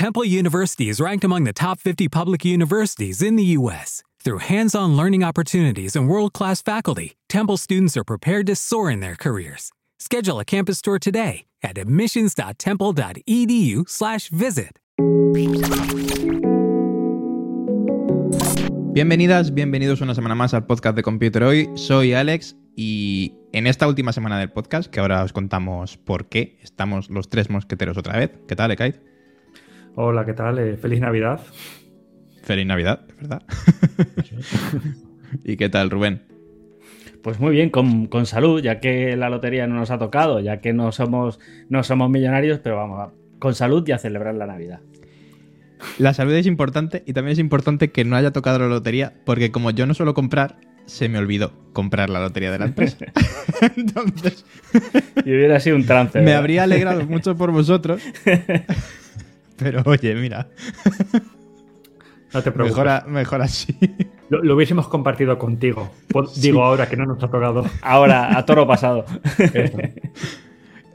Temple University is ranked among the top 50 public universities in the U.S. Through hands on learning opportunities and world class faculty, Temple students are prepared to soar in their careers. Schedule a campus tour today at admissions.temple.edu/slash visit. Bienvenidas, bienvenidos una semana más al podcast de Computer Hoy. Soy Alex y en esta última semana del podcast, que ahora os contamos por qué, estamos los tres mosqueteros otra vez. ¿Qué tal, Ekait? Hola, ¿qué tal? Eh, feliz Navidad. Feliz Navidad, ¿verdad? ¿Y qué tal, Rubén? Pues muy bien, con, salud, ya que la lotería no nos ha tocado, ya que no somos, no somos millonarios, pero vamos, con salud y a celebrar la Navidad. La salud es importante y también es importante que no haya tocado la lotería, porque como yo no suelo comprar, se me olvidó comprar la lotería de la empresa. Entonces. y hubiera sido un trance. Me habría alegrado mucho por vosotros. Pero oye, mira. No te preocupes. Mejor, mejor así. Lo, hubiésemos compartido contigo. Digo ahora que no nos ha tocado. Ahora, a toro pasado.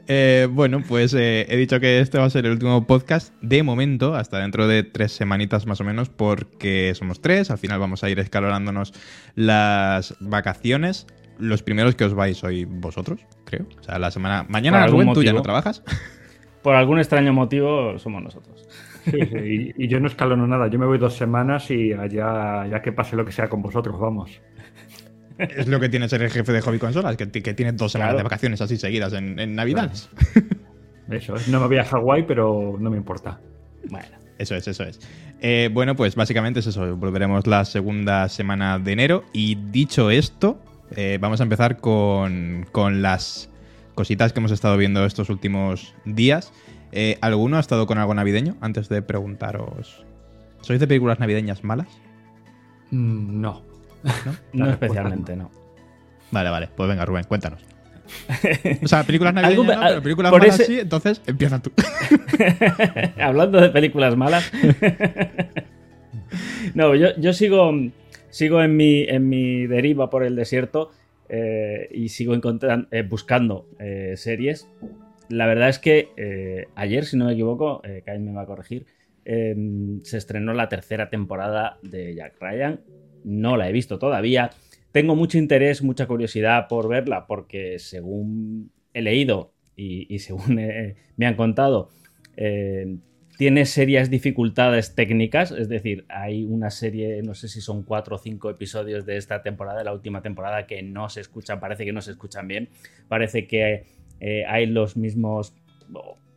Eh, bueno, pues eh, he dicho que este va a ser el último podcast de momento, hasta dentro de tres semanitas más o menos, porque somos tres. Al final vamos a ir escalonándonos las vacaciones. Los primeros que os vais hoy vosotros, creo. O sea, la semana. Mañana, Rubén, tú ya no trabajas. Por algún extraño motivo somos nosotros. Sí, sí, y, yo no escalono nada. Yo me voy dos semanas y allá, ya que pase lo que sea con vosotros, vamos. Es lo que tiene ser el jefe de Hobby Consolas, que, que tiene dos semanas de vacaciones así seguidas en, en Navidades. Eso, no me voy a Hawái, pero no me importa. Bueno. Eso es, eso es. Eh, bueno, pues básicamente es eso. Volveremos la segunda semana de enero. Y dicho esto, eh, vamos a empezar con, con, las cositas que hemos estado viendo estos últimos días. Eh, ¿Alguno ha estado con algo navideño? Antes de preguntaros. ¿Sois de películas navideñas malas? Mm, no. No, especialmente, no. Vale, vale. Pues venga, Rubén, cuéntanos. O sea, películas navideñas no, pero películas malas sí, entonces empieza tú. Hablando de películas malas. no, yo, sigo, sigo en, mi, en mi deriva por el desierto eh, y sigo encontrando, eh, buscando eh, series. La verdad es que ayer, si no me equivoco, Kai me va a corregir, se estrenó la tercera temporada de Jack Ryan. No la he visto todavía. Tengo mucho interés, mucha curiosidad por verla, porque según he leído y, según me han contado, eh, tiene serias dificultades técnicas, es decir, hay una serie, no sé si son cuatro o cinco episodios de esta temporada, de la última temporada, que no se escuchan, parece que no se escuchan bien, parece que eh, hay los mismos,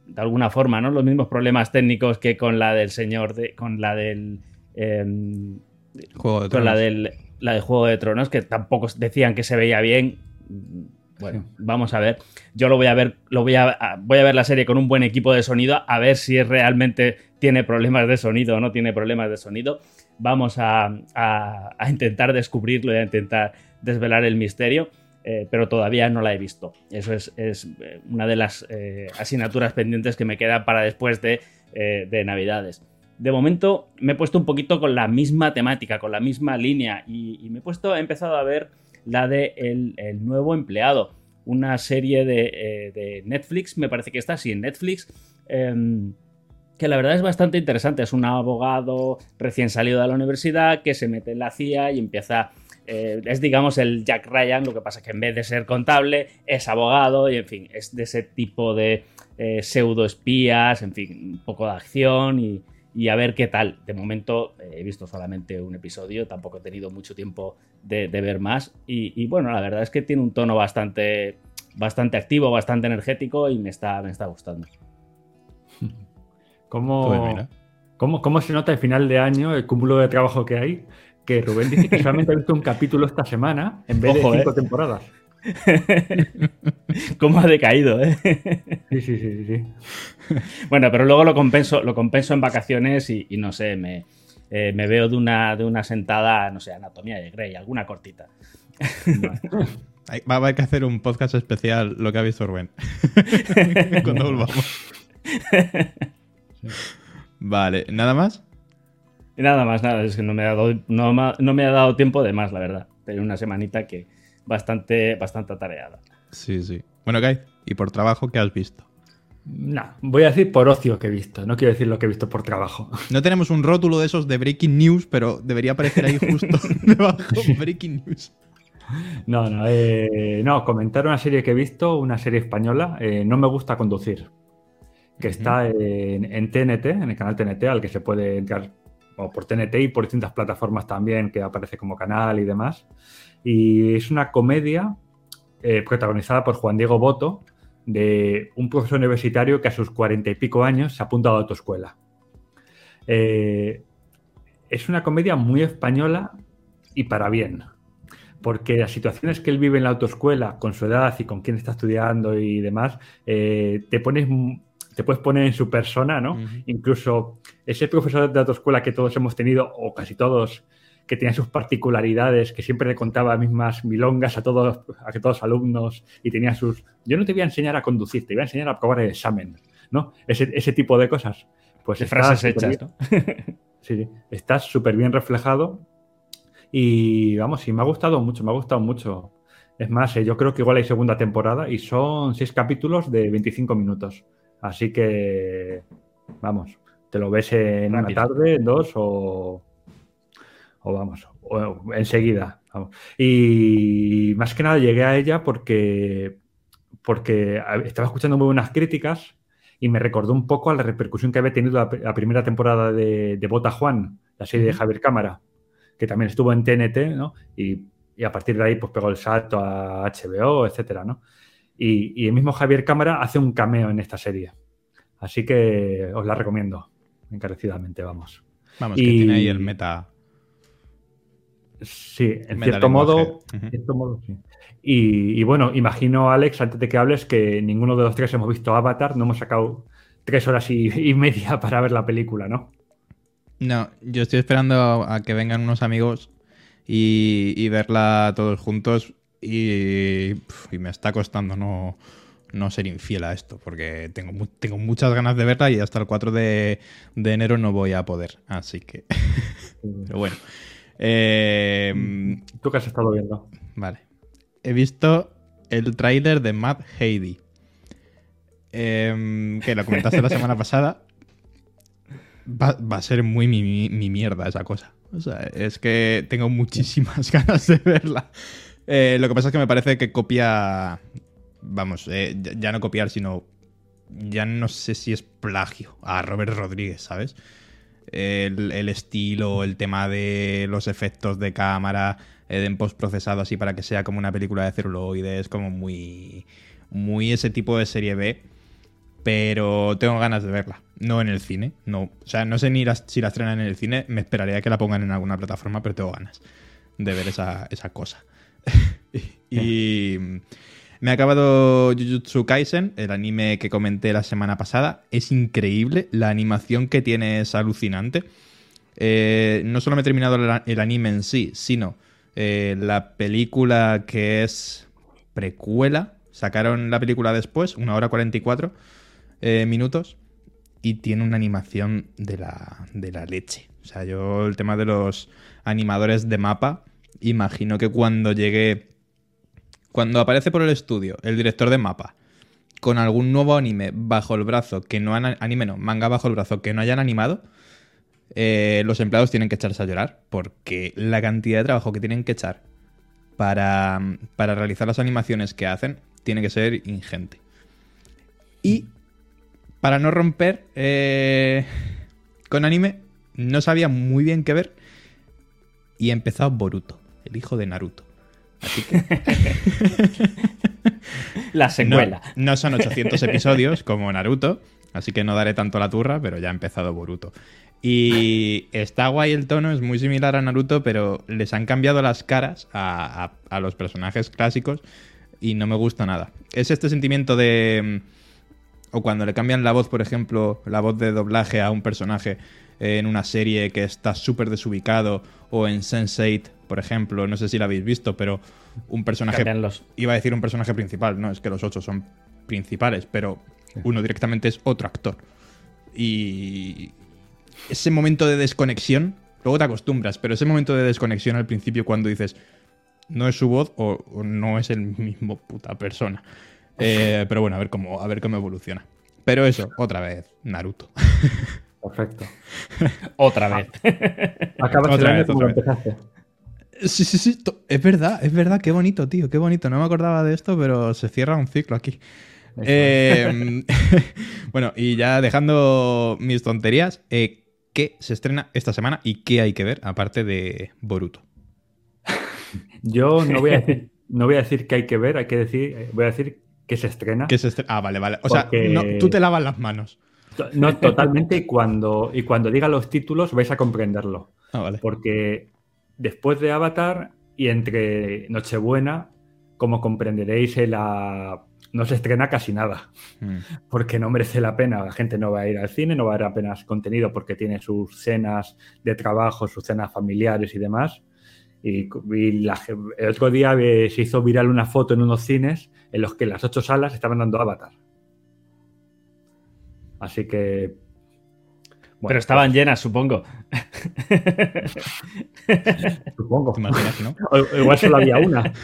de alguna forma, ¿no? Los mismos problemas técnicos que con la del señor, de, con la del... Em, con la del, la de Juego de Tronos, que tampoco decían que se veía bien. Bueno, vamos a ver. Yo lo voy a ver, lo voy a, voy a ver la serie con un buen equipo de sonido, a ver si realmente tiene problemas de sonido o no tiene problemas de sonido. Vamos a, intentar descubrirlo y a intentar desvelar el misterio, eh, pero todavía no la he visto. Eso es, eh, una de las eh, asignaturas pendientes que me queda para después de, de Navidades de momento me he puesto un poquito con la misma temática, con la misma línea y, me he puesto, he empezado a ver la de El, nuevo empleado, una serie eh, de, Netflix, me parece que está así en Netflix, em, que la verdad es bastante interesante, es un abogado recién salido de la universidad que se mete en la CIA y empieza... Eh, es digamos el Jack Ryan, lo que pasa que en vez de ser contable es abogado y en fin, es de ese tipo de eh, pseudo espías, en fin, un poco de acción y, y a ver qué tal. De momento eh, he visto solamente un episodio, tampoco he tenido mucho tiempo de, ver más. Y, bueno, la verdad es que tiene un tono bastante, bastante activo, bastante energético y me está, me está gustando. ¿Cómo, pues ¿cómo, ¿Cómo se nota el final de año, el cúmulo de trabajo que hay? Que Rubén dice que solamente ha visto un capítulo esta semana en vez de cinco eh. temporadas. ¿Cómo ha decaído, eh? Sí, sí, sí, sí. Bueno, pero luego lo compenso, lo compenso en vacaciones y, no sé, me, eh, me, veo de una, de una sentada, no sé, anatomía de Grey, alguna cortita. Va a haber que hacer un podcast especial lo que ha visto Rubén. Cuando volvamos. Vale, ¿nada más? Nada más, nada, es que no me ha dado, no, no me ha dado tiempo de más, la verdad. Tenía una semanita que, bastante, bastante atareada. Sí, sí. Bueno, Kai, ¿y por trabajo qué has visto? No, voy a decir por ocio que he visto, no quiero decir lo que he visto por trabajo. No tenemos un rótulo de esos de Breaking News, pero debería aparecer ahí justo debajo Breaking News. No, no, eh, no, comentar una serie que he visto, una serie española, eh, No me gusta conducir, que está en, en, TNT, en el canal TNT, al que se puede entrar o por TNT y por distintas plataformas también, que aparece como canal y demás. Y es una comedia eh, protagonizada por Juan Diego Boto, de un profesor universitario que a sus cuarenta y pico años se ha apuntado a autoescuela. Eh, es una comedia muy española y para bien, porque las situaciones que él vive en la autoescuela, con su edad y con quién está estudiando y demás, eh, te pones te puedes poner en su persona, ¿no? Incluso ese profesor de autoescuela que todos hemos tenido, o casi todos, que tenía sus particularidades, que siempre le contaba mismas milongas a todos, a todos los alumnos y tenía sus... Yo no te voy a enseñar a conducir, te voy a enseñar a probar el examen, ¿no? Ese, tipo de cosas. Pues de frases hechas, ¿no? sí, está súper bien reflejado y vamos, sí, me ha gustado mucho, me ha gustado mucho. Es más, eh, yo creo que igual hay segunda temporada y son seis capítulos de 25 minutos. Así que, vamos, te lo ves en una tarde, en dos o, o vamos, enseguida. Y más que nada llegué a ella porque, porque estaba escuchando muy buenas críticas y me recordó un poco a la repercusión que había tenido la, primera temporada de, Bota Juan, la serie de Javier Cámara, que también estuvo en TNT, ¿no? Y, a partir de ahí pues pegó el salto a HBO, etcétera, ¿no? Y, y, el mismo Javier Cámara hace un cameo en esta serie. Así que os la recomiendo encarecidamente, vamos. Vamos, que tiene ahí el meta Sí, en cierto modo, sí. Y, bueno, imagino, Alex, antes de que hables, que ninguno de los tres hemos visto Avatar, no hemos sacado tres horas y, media para ver la película, ¿no? No, yo estoy esperando a que vengan unos amigos y, verla todos juntos y, me está costando no, ser infiel a esto, porque tengo, tengo muchas ganas de verla y hasta el 4 de, de enero no voy a poder, así que... Pero bueno. Eh, ¿Tú qué has estado viendo? Vale. He visto el tráiler de Matt Heidi. Em, que lo comentaste la semana pasada. Va, a ser muy mi, mierda esa cosa. O sea, es que tengo muchísimas ganas de verla. Eh, lo que pasa es que me parece que copia. Vamos, eh, ya no copiar, sino. Ya no sé si es plagio a Robert Rodríguez, ¿sabes? el, estilo, el tema de los efectos de cámara eh, en postprocesado así para que sea como una película de celuloide, como muy, muy ese tipo de serie B. Pero tengo ganas de verla. No en el cine. No, o sea, no sé ni si la estrenan en el cine. Me esperaría que la pongan en alguna plataforma, pero tengo ganas de ver esa, esa cosa. y, me ha acabado Jujutsu Kaisen, el anime que comenté la semana pasada. Es increíble, la animación que tiene es alucinante. Eh, no solo me he terminado el, anime en sí, sino eh, la película que es precuela. Sacaron la película después, una hora 44 eh, minutos, y tiene una animación de la, de la leche. O sea, yo el tema de los animadores de mapa, imagino que cuando llegue cuando aparece por el estudio el director de mapa con algún nuevo anime bajo el brazo que no han anime no, manga bajo el brazo que no hayan animado, eh, los empleados tienen que echarse a llorar porque la cantidad de trabajo que tienen que echar para, para realizar las animaciones que hacen tiene que ser ingente. Y para no romper eh, con anime, no sabía muy bien qué ver y he empezado Boruto, el hijo de Naruto. Así que... la secuela. No, son 800 episodios como Naruto, así que no daré tanto la turra, pero ya ha empezado Boruto. Y está guay el tono, es muy similar a Naruto, pero les han cambiado las caras a, los personajes clásicos y no me gusta nada. Es este sentimiento de... Mm, o cuando le cambian la voz, por ejemplo, la voz de doblaje a un personaje en una serie que está súper desubicado o en Sense8 por ejemplo, no sé si la habéis visto, pero un personaje. Iba a decir un personaje principal, no, es que los ocho son principales, pero uno directamente es otro actor. Y ese momento de desconexión, luego te acostumbras, pero ese momento de desconexión al principio cuando dices no es su voz o, no es el mismo puta persona. Eh, pero bueno, a ver cómo, a ver cómo evoluciona. Pero eso, otra vez, Naruto. Perfecto. Otra vez. Acabas el Otra año vez, como otra empezaste. Sí, sí, sí, es verdad, es verdad, qué bonito, tío, qué bonito. No me acordaba de esto, pero se cierra un ciclo aquí. Eh, bueno, y ya dejando mis tonterías, eh, ¿qué se estrena esta semana y qué hay que ver aparte de Boruto? Yo no voy a decir, no voy a decir que hay que ver, hay que decir, voy a decir que se estrena. ¿Qué se estre- Ah, vale, vale. O sea, no, tú te lavas las manos. No, totalmente, y cuando, y cuando diga los títulos vais a comprenderlo. Ah, vale. Porque después de Avatar y entre Nochebuena, como comprenderéis, la... no se estrena casi nada. Mm. Porque no merece la pena. La gente no va a ir al cine, no va a ver apenas contenido porque tiene sus cenas de trabajo, sus cenas familiares y demás. Y, y la ge- el otro día eh, se hizo viral una foto en unos cines en los que las ocho salas estaban dando Avatar. Así que. bueno, Pero estaban llenas, supongo. pues, supongo. ¿Te imaginas, no? O- Igual solo había una.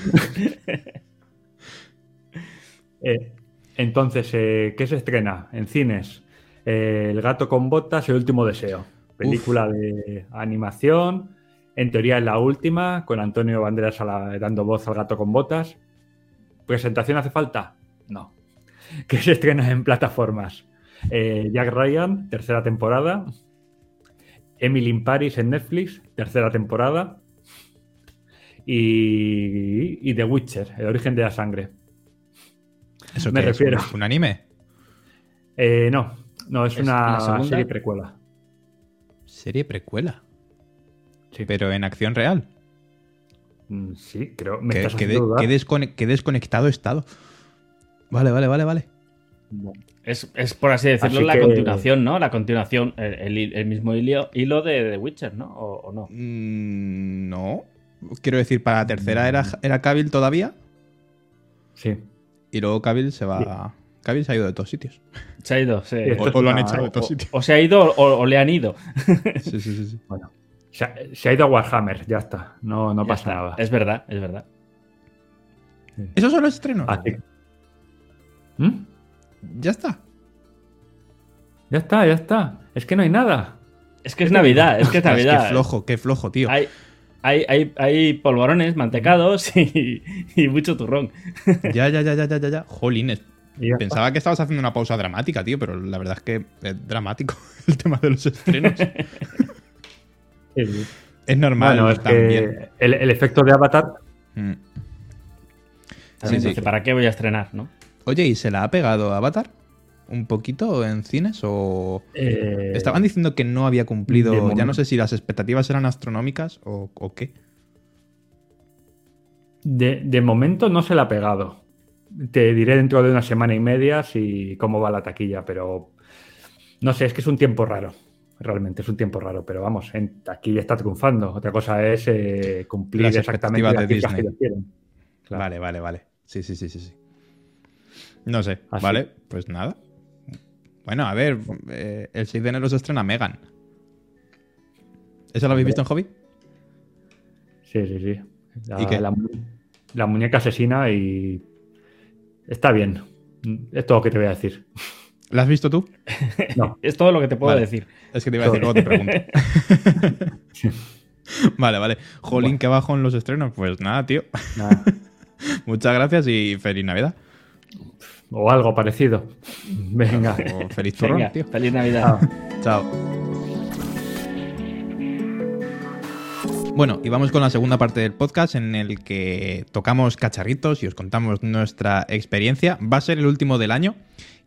Eh, entonces, eh, ¿qué se estrena en cines? Eh, el gato con botas, El último deseo. Película de animación. En teoría es la última, con Antonio Banderas a la- dando voz al gato con botas. ¿Presentación hace falta? No. ¿Qué se estrena en plataformas? Eh, Jack Ryan, tercera temporada. Emily in Paris en Netflix, tercera temporada. Y, y The Witcher, el origen de la sangre. ¿Eso Me qué es? refiero. ¿Un, un anime? Eh, no, no, es, ¿Es la una serie precuela. Serie precuela. Sí. Pero en acción real. Mm, Sí, creo. Me Qué, estás qué haciendo de- dudar. qué descone- qué desconectado he estado. Vale, vale, vale, vale. Es, es, por así decirlo, Así la que- continuación, ¿no? La continuación, el, el- el mismo hilo, hilo de The Witcher, ¿no? ¿O, o no? Mm, no. Quiero decir, para la tercera era, era Cavill todavía. Sí. Y luego Cavill se va. Cavill se ha ido de todos sitios. Se ha ido, sí. O, o lo han una- echado de O, todos sitios. o se ha ido o, o le han ido. Sí, sí, sí, sí. Bueno. Se ha, se ha ido a Warhammer, ya está. No, no Ya pasa está. nada. Es verdad, es verdad. ¿Eso solo es estreno? Así- ¿Mm? Ya está. Ya está, ya está. Es que no hay nada. Es que es Navidad, es que es Navidad. Qué flojo, qué flojo, tío. Hay, hay, hay, hay polvorones, mantecados y, y mucho turrón. Ya, ya, ya, ya, ya, ya, ya. Jolines. Pensaba que estabas haciendo una pausa dramática, tío, pero la verdad es que es dramático el tema de los estrenos. Sí. es normal Bueno, es también. que el, el efecto de Avatar. Mm. Sí. ¿para qué voy a estrenar, no? Oye, ¿y se la ha pegado Avatar? ¿Un poquito en cines? ¿O.? eh, Estaban diciendo que no había cumplido. Ya no sé si las expectativas eran astronómicas o, o qué. de, de momento no se la ha pegado. Te diré dentro de una semana y media si cómo va la taquilla, pero no sé, es que es un tiempo raro. Realmente es un tiempo raro, pero vamos, en taquilla está triunfando. Otra cosa es eh, cumplir Las exactamente expectativas las de que Disney. ellos quieren. Claro. Vale, vale, vale. Sí, sí, sí, sí, sí. No sé. Así. Vale, pues nada. Bueno, a ver, eh, el 6 de enero se estrena Megan. ¿Eso lo habéis visto en Hobby? Sí, sí, sí. La, ¿Y qué? la mu- la muñeca asesina y está bien. Es todo lo que te voy a decir. ¿La has visto tú? No, Es todo lo que te puedo Vale. decir. Es que te iba a decir, luego te pregunto. vale, vale. Jolín, Bueno. qué bajo en los estrenos. Pues nada, tío. nada. Muchas gracias y feliz Navidad. O algo parecido. Venga. O feliz turrón, Venga, tío. feliz Navidad. Chao. Chao. Bueno, y vamos con la segunda parte del podcast en el que tocamos cacharritos y os contamos nuestra experiencia. Va a ser el último del año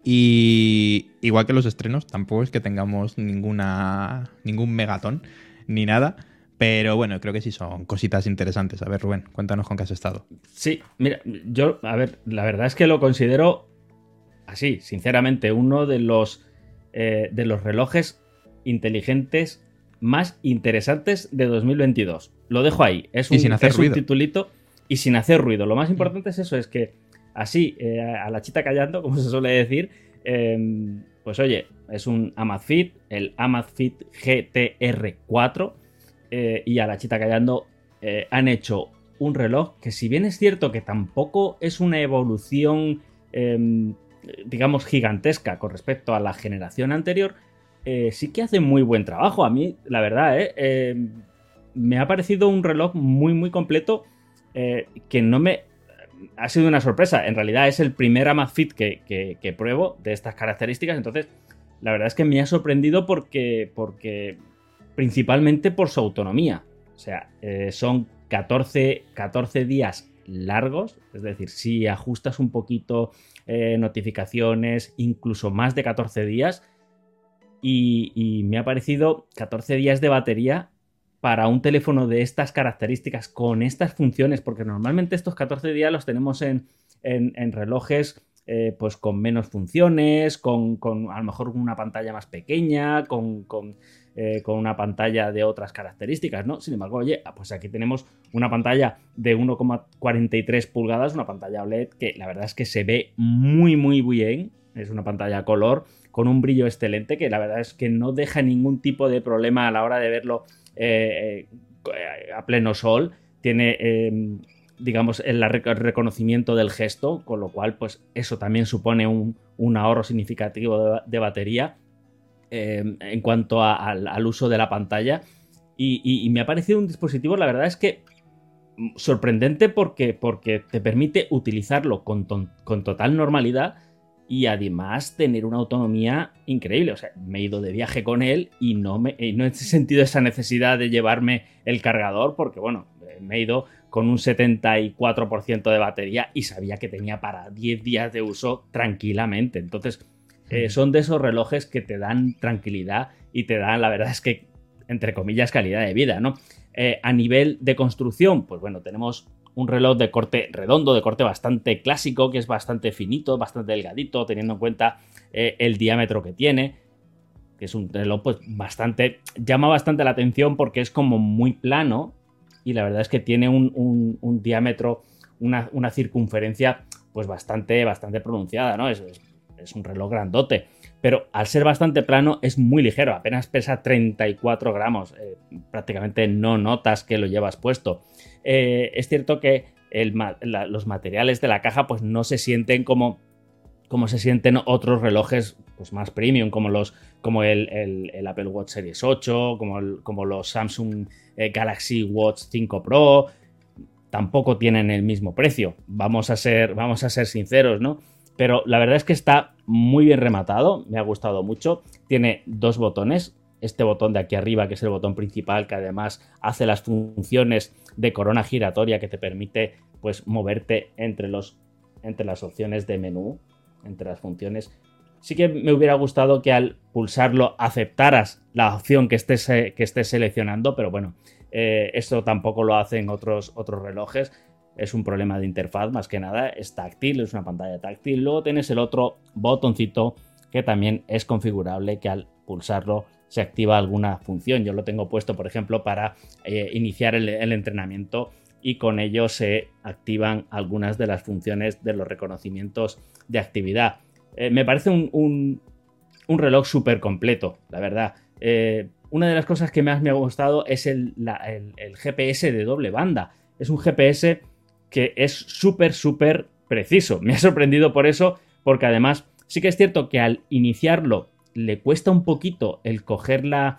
y igual que los estrenos, tampoco es que tengamos ninguna ningún megatón ni nada, pero bueno, creo que sí son cositas interesantes. A ver, Rubén, cuéntanos con qué has estado. Sí, mira, yo, a ver, la verdad es que lo considero así, sinceramente, uno de los, eh, de los relojes inteligentes más interesantes de 2022. Lo dejo ahí. Es Y un, sin hacer es un titulito y sin hacer ruido. Lo más importante es eso, es que así, eh, a la chita callando, como se suele decir, eh, pues oye, es un Amazfit, el Amazfit GTR4, eh, y a la chita callando eh, han hecho un reloj que si bien es cierto que tampoco es una evolución eh, digamos, gigantesca con respecto a la generación anterior, eh, sí que hace muy buen trabajo. A mí, la verdad, eh, me ha parecido un reloj muy, muy completo que no me... Ha sido una sorpresa. En realidad es el primer Amazfit que, pruebo de estas características. Entonces, la verdad es que me ha sorprendido porque principalmente por su autonomía. O sea, son 14, 14 días largos, es decir, si ajustas un poquito notificaciones, incluso más de 14 días, y, me ha parecido 14 días de batería para un teléfono de estas características, con estas funciones, porque normalmente estos 14 días los tenemos en, relojes eh, pues con menos funciones, con, a lo mejor una pantalla más pequeña, con, eh, con, una pantalla de otras características, ¿no? Sin embargo, oye, ah, pues aquí tenemos una pantalla de 1,43 pulgadas, una pantalla OLED que la verdad es que se ve muy, muy bien, es una pantalla color con un brillo excelente que la verdad es que no deja ningún tipo de problema a la hora de verlo eh, eh, a pleno sol. Tiene, em, digamos, el, reconocimiento del gesto, con lo cual, pues eso también supone un, ahorro significativo de, batería em, en cuanto al, uso de la pantalla. Y, me ha parecido un dispositivo, la verdad es que sorprendente porque, porque te permite utilizarlo con, con total normalidad y además tener una autonomía increíble. O sea, me he ido de viaje con él y no, me, no he sentido esa necesidad de llevarme el cargador porque, bueno, me he ido con un 74% de batería y sabía que tenía para 10 días de uso tranquilamente. Entonces, eh, son de esos relojes que te dan tranquilidad y te dan, la verdad es que, entre comillas, calidad de vida, ¿no? Eh, a nivel de construcción, pues bueno, tenemos un reloj de corte redondo, de corte bastante clásico, que es bastante finito, bastante delgadito, teniendo en cuenta eh, el diámetro que tiene, que es un reloj pues bastante, llama bastante la atención porque es como muy plano y la verdad es que tiene un, diámetro, una, circunferencia pues bastante, bastante pronunciada, ¿no? Es, es, un reloj grandote pero al ser bastante plano es muy ligero, apenas pesa 34 gramos, eh, prácticamente no notas que lo llevas puesto. Eh, es cierto que los materiales de la caja pues no se sienten como, como se sienten otros relojes pues, más premium, como, los, como el, Apple Watch Series 8, como, como los Samsung eh, Galaxy Watch 5 Pro, tampoco tienen el mismo precio, vamos a ser, vamos a ser sinceros, ¿no? Pero la verdad es que está muy bien rematado, me ha gustado mucho. Tiene dos botones. Este botón de aquí arriba, que es el botón principal, que además hace las funciones de corona giratoria que te permite pues moverte entre, los, entre las opciones de menú, entre las funciones. Sí que me hubiera gustado que al pulsarlo aceptaras la opción que estés, eh, que estés seleccionando, pero bueno, eh, esto tampoco lo hacen otros, otros relojes es un problema de interfaz más que nada, es táctil, es una pantalla táctil. Luego tienes el otro botoncito que también es configurable, que al pulsarlo se activa alguna función. Yo lo tengo puesto, por ejemplo, para eh, iniciar el, entrenamiento y con ello se activan algunas de las funciones de los reconocimientos de actividad. Eh, me parece un, reloj súper completo, la verdad. Eh, una de las cosas que más me ha gustado es el GPS de doble banda. Es un GPS que es súper, súper preciso. Me ha sorprendido por eso, porque además sí que es cierto que al iniciarlo le cuesta un poquito el coger la,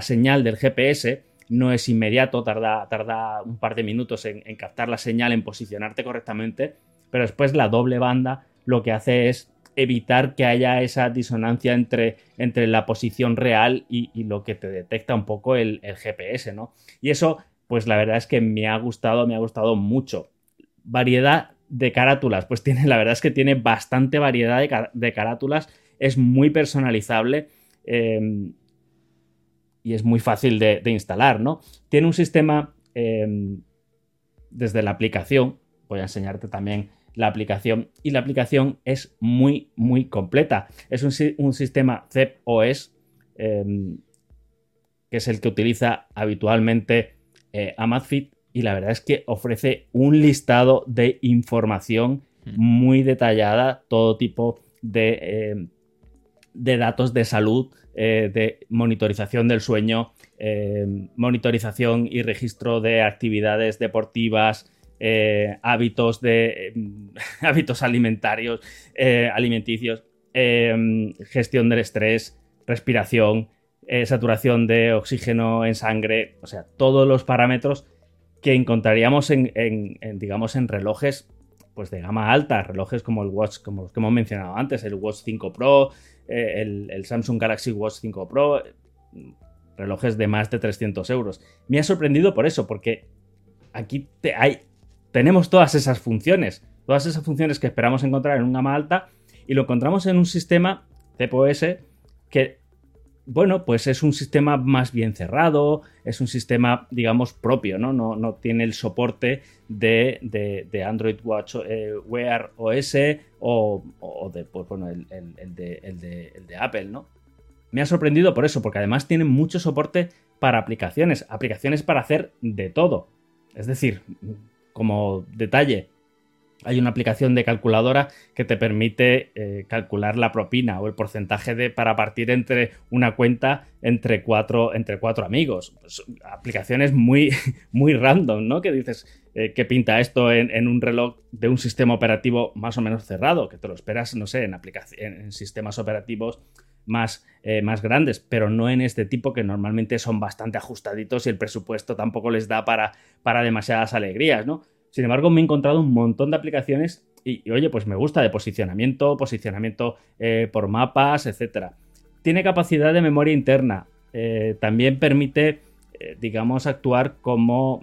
señal del GPS, no es inmediato, tarda, tarda un par de minutos en, captar la señal, en posicionarte correctamente, pero después la doble banda lo que hace es evitar que haya esa disonancia entre, entre la posición real y, lo que te detecta un poco el, el GPS, ¿no? Y eso pues la verdad es que me ha gustado, me ha gustado mucho. Variedad de carátulas, pues tiene, la verdad es que tiene bastante variedad de, carátulas, es muy personalizable em, y es muy fácil de, instalar, ¿no? Tiene un sistema em, desde la aplicación, voy a enseñarte también la aplicación y la aplicación es muy muy completa. Es un, sistema CEP OS em, que es el que utiliza habitualmente eh, Amazfit y la verdad es que ofrece un listado de información hmm. muy detallada, todo tipo de, eh, de datos de salud, eh, de monitorización del sueño, monitorización y registro de actividades deportivas, hábitos, de, hábitos alimentarios, alimenticios, gestión del estrés, respiración, saturación de oxígeno en sangre, o sea, todos los parámetros que encontraríamos en, digamos, en relojes pues de gama alta, relojes como el Watch, como los que hemos mencionado antes, el Watch 5 Pro, eh, el, Samsung Galaxy Watch 5 Pro, relojes de más de 300 euros. Me ha sorprendido por eso, porque aquí hay, tenemos todas esas funciones, todas esas funciones que esperamos encontrar en un gama alta y lo encontramos en un sistema CPOS que bueno, pues es un sistema más bien cerrado, es un sistema, digamos, propio, ¿no? No, tiene el soporte de, Android Watch eh, Wear OS o, de, pues, de, el, de, Apple, ¿no? Me ha sorprendido por eso, porque además tiene mucho soporte para aplicaciones, aplicaciones para hacer de todo. Es decir, como detalle, hay una aplicación de calculadora que te permite eh, calcular la propina o el porcentaje de para partir entre una cuenta entre cuatro, entre cuatro amigos. Pues, aplicaciones muy, muy random, ¿no? Que dices, eh, ¿qué pinta esto en, un reloj de un sistema operativo más o menos cerrado? Que te lo esperas, no sé, en, en sistemas operativos más, eh, más grandes, pero no en este tipo que normalmente son bastante ajustaditos y el presupuesto tampoco les da para, para demasiadas alegrías, ¿no? Sin embargo, me he encontrado un montón de aplicaciones y, oye, pues me gusta de posicionamiento, posicionamiento eh, por mapas, etc. Tiene capacidad de memoria interna. Eh, también permite, eh, digamos, actuar como,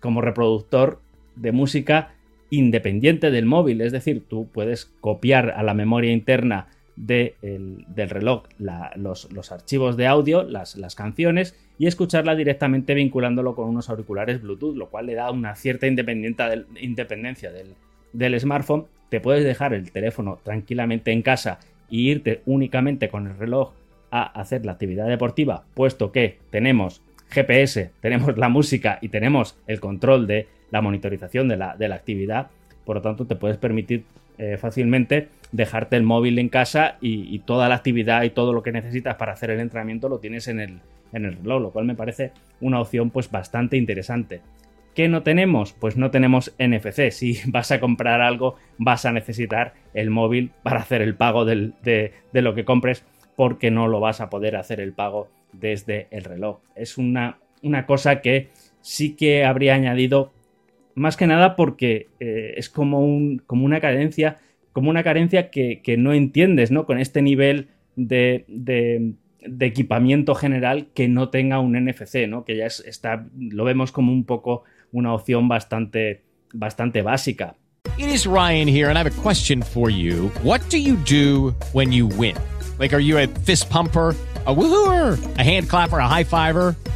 como reproductor de música independiente del móvil. Es decir, tú puedes copiar a la memoria interna del reloj los, archivos de audio, las, las, canciones, y escucharla directamente vinculándolo con unos auriculares Bluetooth, lo cual le da una cierta independencia del, smartphone. Te puedes dejar el teléfono tranquilamente en casa e irte únicamente con el reloj a hacer la actividad deportiva, puesto que tenemos GPS, tenemos la música y tenemos el control de la monitorización de la, de la actividad. Por lo tanto, te puedes permitir eh, fácilmente dejarte el móvil en casa y, toda la actividad y todo lo que necesitas para hacer el entrenamiento lo tienes en el, en el reloj, lo cual me parece una opción pues bastante interesante. ¿Qué no tenemos? Pues no tenemos NFC. Si vas a comprar algo, vas a necesitar el móvil para hacer el pago de, de, lo que compres, porque no lo vas a poder hacer el pago desde el reloj. Es una, una cosa que sí que habría añadido más que nada porque eh, es como, un, como una carencia, como una carencia que, no entiendes, ¿no? Con este nivel de, equipamiento general que no tenga un NFC, ¿no? Que ya está, lo vemos como un poco una opción bastante, bastante básica. It is Ryan here and I have a question for you. What do you do when you win? Like, are you a fist pumper? a woohooer, a hand clapper, a high fiver.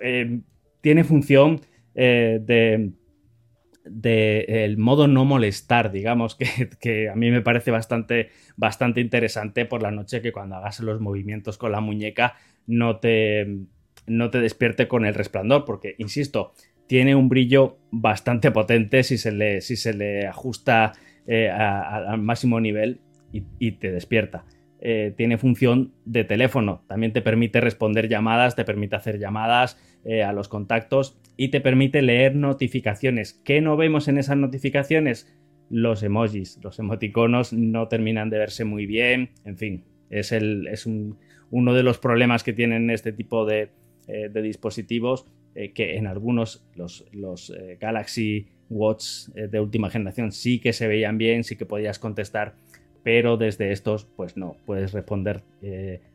Eh, tiene función eh, de del el modo no molestar, digamos, que, a mí me parece bastante, bastante interesante por la noche que cuando hagas los movimientos con la muñeca no te, no te despierte con el resplandor, porque, insisto, tiene un brillo bastante potente si se le, si se le ajusta eh, al máximo nivel y, te despierta. Eh, tiene función de teléfono, también te permite responder llamadas, te permite hacer llamadas eh, a los contactos y te permite leer notificaciones. ¿Qué no vemos en esas notificaciones? Los emojis, los emoticonos no terminan de verse muy bien, en fin, es, uno de los problemas que tienen este tipo de, eh, dispositivos, que en algunos, los, los Galaxy Watch de última generación sí que se veían bien, sí que podías contestar, pero desde estos, pues no, puedes responder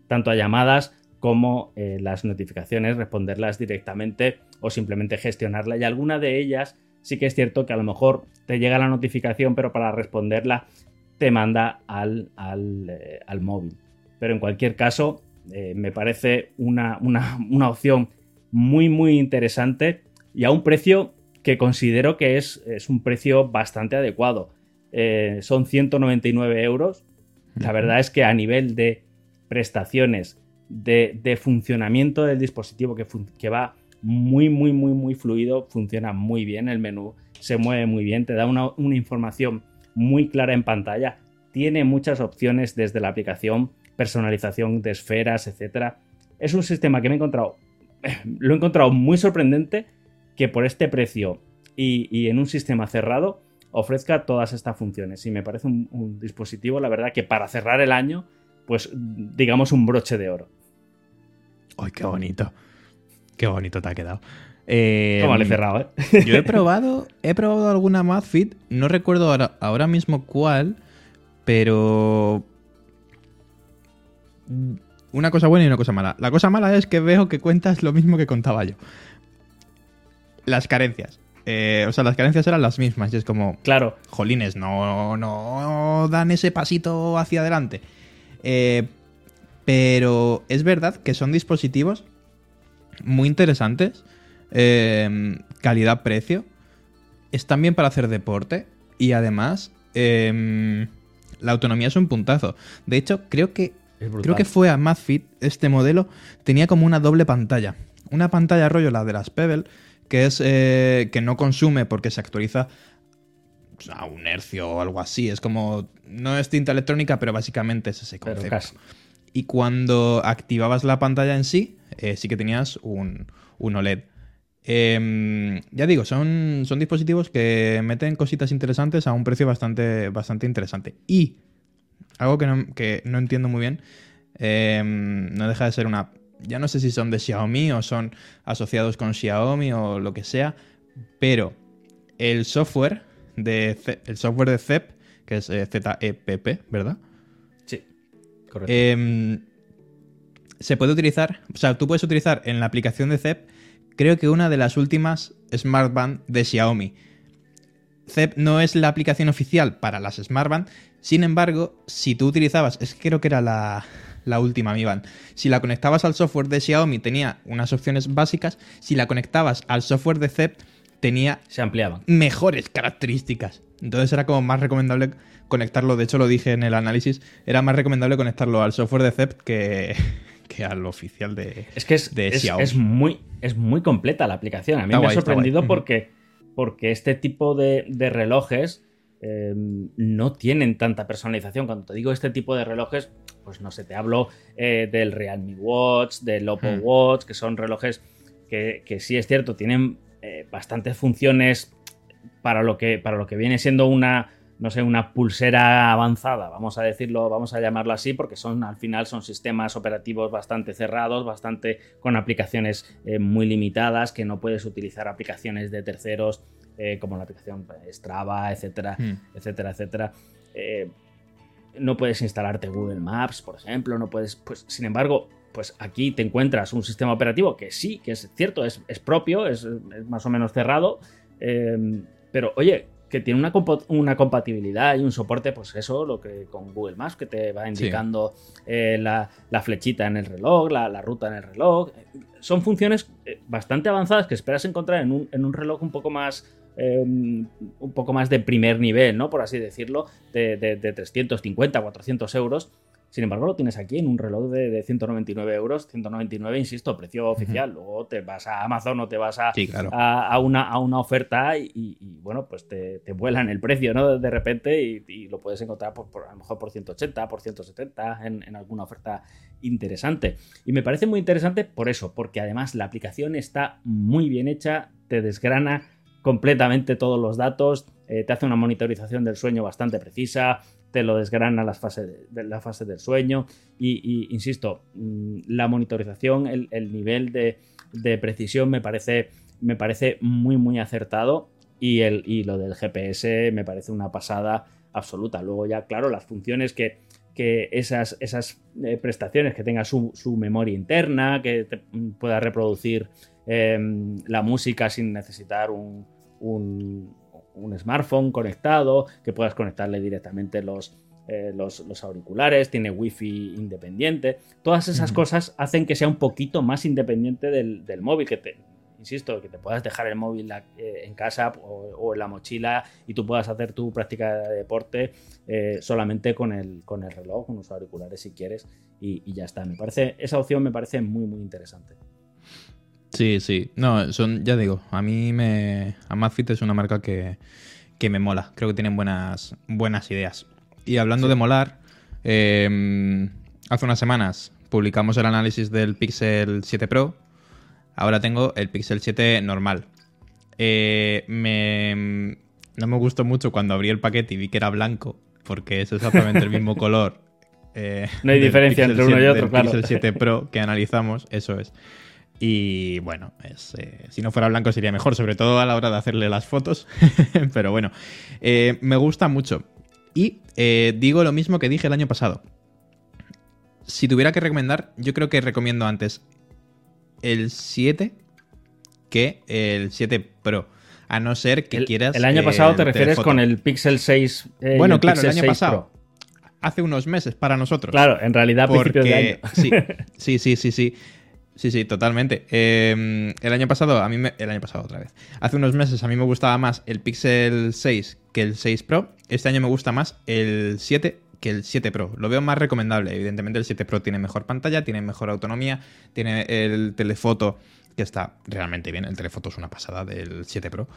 tanto a llamadas como eh, las notificaciones, responderlas directamente o simplemente gestionarla. Y alguna de ellas sí que es cierto que a lo mejor te llega la notificación, pero para responderla te manda al, al, eh, al móvil. Pero en cualquier caso, eh, me parece una, una, una, opción muy, muy interesante y a un precio que considero que es, es un precio bastante adecuado. Eh, son 199 euros. La verdad es que a nivel de prestaciones, de, de funcionamiento del dispositivo que, que va muy, muy, muy, muy fluido, funciona muy bien el menú, se mueve muy bien, te da una, una información muy clara en pantalla, tiene muchas opciones desde la aplicación, personalización de esferas, etc. Es un sistema que me he encontrado, lo he encontrado muy sorprendente que por este precio y, y en un sistema cerrado ofrezca todas estas funciones. Y me parece un, un, dispositivo, la verdad, que para cerrar el año, pues digamos un broche de oro. ¡Ay, qué bonito! Qué bonito te ha quedado. Eh, ¿Cómo le he cerrado, eh? Yo he probado, he probado alguna MadFit, no recuerdo ahora, ahora mismo cuál, pero una cosa buena y una cosa mala. La cosa mala es que veo que cuentas lo mismo que contaba yo. Las carencias. Eh, o sea, las carencias eran las mismas. Y es como. Claro. Jolines, no, no dan ese pasito hacia adelante. Eh, pero es verdad que son dispositivos muy interesantes. Eh, Calidad-precio. Están bien para hacer deporte. Y además. La autonomía es un puntazo. De hecho, creo que creo que fue a MadFit este modelo tenía como una doble pantalla. Una pantalla rollo la de las Pebble que es eh, que no consume porque se actualiza a un hercio o algo así. Es como no es tinta electrónica, pero básicamente es ese concepto. Y cuando activabas la pantalla en sí, eh, sí que tenías un, un OLED. Eh, ya digo, son, son dispositivos que meten cositas interesantes a un precio bastante, bastante interesante. Y algo que no, que no entiendo muy bien, eh, no deja de ser una... Ya no sé si son de Xiaomi o son asociados con Xiaomi o lo que sea, pero el software de, el software de CEP, que es eh, ZEPP, ¿verdad? Sí, correcto. Eh, se puede utilizar, o sea, tú puedes utilizar en la aplicación de CEP creo que una de las últimas Smartband de Xiaomi. CEP no es la aplicación oficial para las Smartband, sin embargo, si tú utilizabas, es que creo que era la, la última Mi Band, si la conectabas al software de Xiaomi tenía unas opciones básicas, si la conectabas al software de CEP tenía Se ampliaban. mejores características. Entonces era como más recomendable conectarlo, de hecho lo dije en el análisis, era más recomendable conectarlo al software de CEP que, que al oficial de, es que es, de es, Xiaomi. es, muy, es muy completa la aplicación. A mí Está me guay, ha sorprendido porque, porque este tipo de, de relojes eh, no tienen tanta personalización. Cuando te digo este tipo de relojes, pues no sé, te hablo eh, del Realme Watch, del Oppo Hmm. Watch, que son relojes que, que sí es cierto, tienen eh, bastantes funciones para lo que, para lo que viene siendo una, no sé, una pulsera avanzada, vamos a decirlo, vamos a llamarlo así, porque son al final son sistemas operativos bastante cerrados, bastante con aplicaciones eh, muy limitadas, que no puedes utilizar aplicaciones de terceros eh, como la aplicación Strava, etcétera, Hmm. etcétera, etcétera. Eh, no puedes instalarte Google Maps, por ejemplo, no puedes, pues, sin embargo, pues aquí te encuentras un sistema operativo que sí, que es cierto, es, es propio, es, es, más o menos cerrado, eh, pero oye, que tiene una, una, compatibilidad y un soporte, pues eso, lo que con Google Maps, que te va indicando sí. eh, la, la, flechita en el reloj, la, la, ruta en el reloj. Son funciones bastante avanzadas que esperas encontrar en un, en un reloj un poco más. Eh, un poco más de primer nivel, ¿no? Por así decirlo, de, de, de 350, 400 euros. Sin embargo, lo tienes aquí en un reloj de, de 199 euros. 199, insisto, precio oficial. Uh -huh. Luego te vas a Amazon o te vas a, sí, claro. a, a, una, a una, oferta y, bueno, pues te, te, vuelan el precio, ¿no? De repente y, y lo puedes encontrar por, por, a lo mejor por 180, por 170 en, en, alguna oferta interesante. Y me parece muy interesante por eso, porque además la aplicación está muy bien hecha, te desgrana completamente todos los datos, eh, te hace una monitorización del sueño bastante precisa, te lo desgrana las fases la fase del sueño y, insisto, mmm, la monitorización, el, el nivel de, precisión me parece, me parece muy muy acertado y, el, y lo del GPS me parece una pasada absoluta. Luego ya, claro, las funciones que, que esas, esas eh, prestaciones, que tenga su, memoria interna, que pueda reproducir eh, la música sin necesitar un, un, un, smartphone conectado, que puedas conectarle directamente los, eh, los, los, auriculares, tiene wifi independiente. Todas esas uh -huh. cosas hacen que sea un poquito más independiente del, del móvil, que te, insisto, que te puedas dejar el móvil eh, en casa o, o, en la mochila y tú puedas hacer tu práctica de deporte eh, solamente con el, con el reloj, con los auriculares si quieres y, y, ya está. Me parece, esa opción me parece muy, muy interesante. Sí, sí. No, son, ya digo, a mí me. Amazfit es una marca que, que me mola. Creo que tienen buenas, buenas ideas. Y hablando sí. de molar, eh, hace unas semanas publicamos el análisis del Pixel 7 Pro Ahora tengo el Pixel 7 normal. Eh, me, no me gustó mucho cuando abrí el paquete y vi que era blanco, porque es exactamente el mismo color. Eh, no hay diferencia entre uno 7, y otro, del claro. Pixel 7 Pro que analizamos, eso es. Y bueno, es, eh, si no fuera blanco sería mejor, sobre todo a la hora de hacerle las fotos. Pero bueno, eh, me gusta mucho. Y eh, digo lo mismo que dije el año pasado. Si tuviera que recomendar, yo creo que recomiendo antes el 7 que el 7 Pro. A no ser que el, quieras. El año pasado te refieres con el Pixel 6. Eh, bueno, el claro, Pixel el año pasado. Pro. Hace unos meses para nosotros. Claro, en realidad porque, de año. Sí, sí, sí, sí, sí. Sí, sí, totalmente. Eh, el año pasado, a mí me, el año pasado otra vez. Hace unos meses a mí me gustaba más el Pixel 6 que el 6 Pro. Este año me gusta más el 7 que el 7 Pro. Lo veo más recomendable. Evidentemente el 7 Pro tiene mejor pantalla, tiene mejor autonomía, tiene el telefoto que está realmente bien. El telefoto es una pasada del 7 Pro.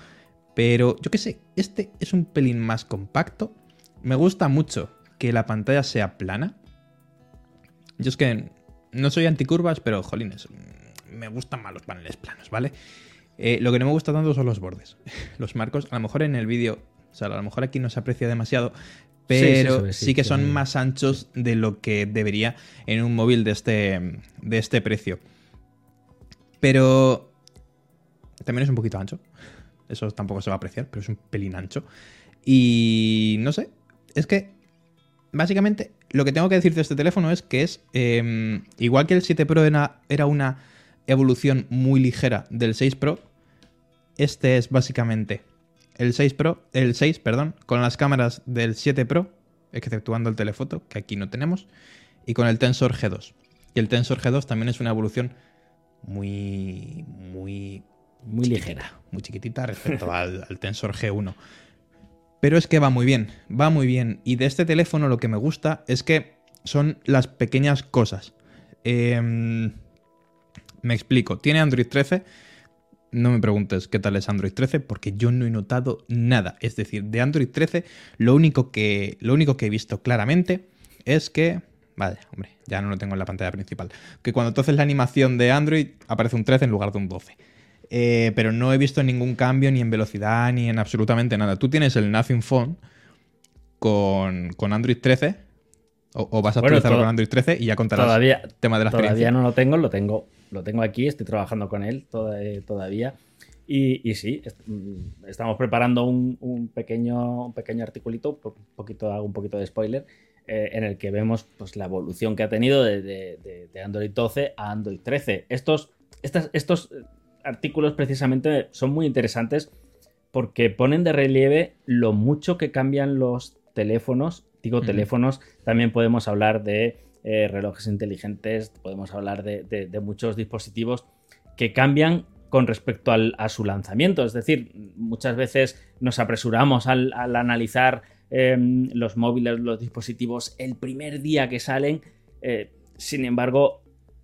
Pero yo qué sé, este es un pelín más compacto. Me gusta mucho que la pantalla sea plana. Yo es que no soy anticurvas, pero jolines, me gustan más los paneles planos, ¿vale? Eh, lo que no me gusta tanto son los bordes. Los marcos, a lo mejor en el vídeo, o sea, a lo mejor aquí no se aprecia demasiado, pero sí, sí, sí que son más anchos de lo que debería en un móvil de este, de este precio. Pero también es un poquito ancho. Eso tampoco se va a apreciar, pero es un pelín ancho. Y no sé, es que básicamente lo que tengo que decir de este teléfono es que es eh, igual que el 7 Pro era, era una evolución muy ligera del 6 Pro. Este es básicamente el 6 Pro, el 6, perdón, con las cámaras del 7 Pro, exceptuando el telefoto, que aquí no tenemos, y con el Tensor G2. Y el Tensor G2 también es una evolución muy, muy, muy ligera, muy chiquitita respecto al, al, Tensor G1. Pero es que va muy bien, va muy bien. Y de este teléfono lo que me gusta es que son las pequeñas cosas. Eh, me explico, tiene Android 13 no me preguntes qué tal es Android 13 porque yo no he notado nada. Es decir, de Android 13 lo único que, lo único que he visto claramente es que... Vale, hombre, ya no lo tengo en la pantalla principal. Que cuando haces la animación de Android aparece un 13 en lugar de un 12. Eh, pero no he visto ningún cambio ni en velocidad ni en absolutamente nada. Tú tienes el Nothing Phone con, con Android 13 o, o vas a bueno, actualizarlo con Android 13 y ya contarás todavía, el tema de la Todavía experiencia. no lo tengo, lo tengo lo tengo aquí, estoy trabajando con él todavía. Y, y sí, mm, estamos preparando un, un, pequeño, un pequeño articulito, un poquito, hago un poquito de spoiler, eh, en el que vemos pues, la evolución que ha tenido de, de, de, Android 12 a Android 13. Estos, estas, estos artículos precisamente son muy interesantes porque ponen de relieve lo mucho que cambian los teléfonos. Digo, teléfonos, también podemos hablar de eh, relojes inteligentes, podemos hablar de, de, de, muchos dispositivos que cambian con respecto al, a su lanzamiento. Es decir, muchas veces nos apresuramos al, al analizar eh, los móviles, los dispositivos el primer día que salen. Eh, sin embargo,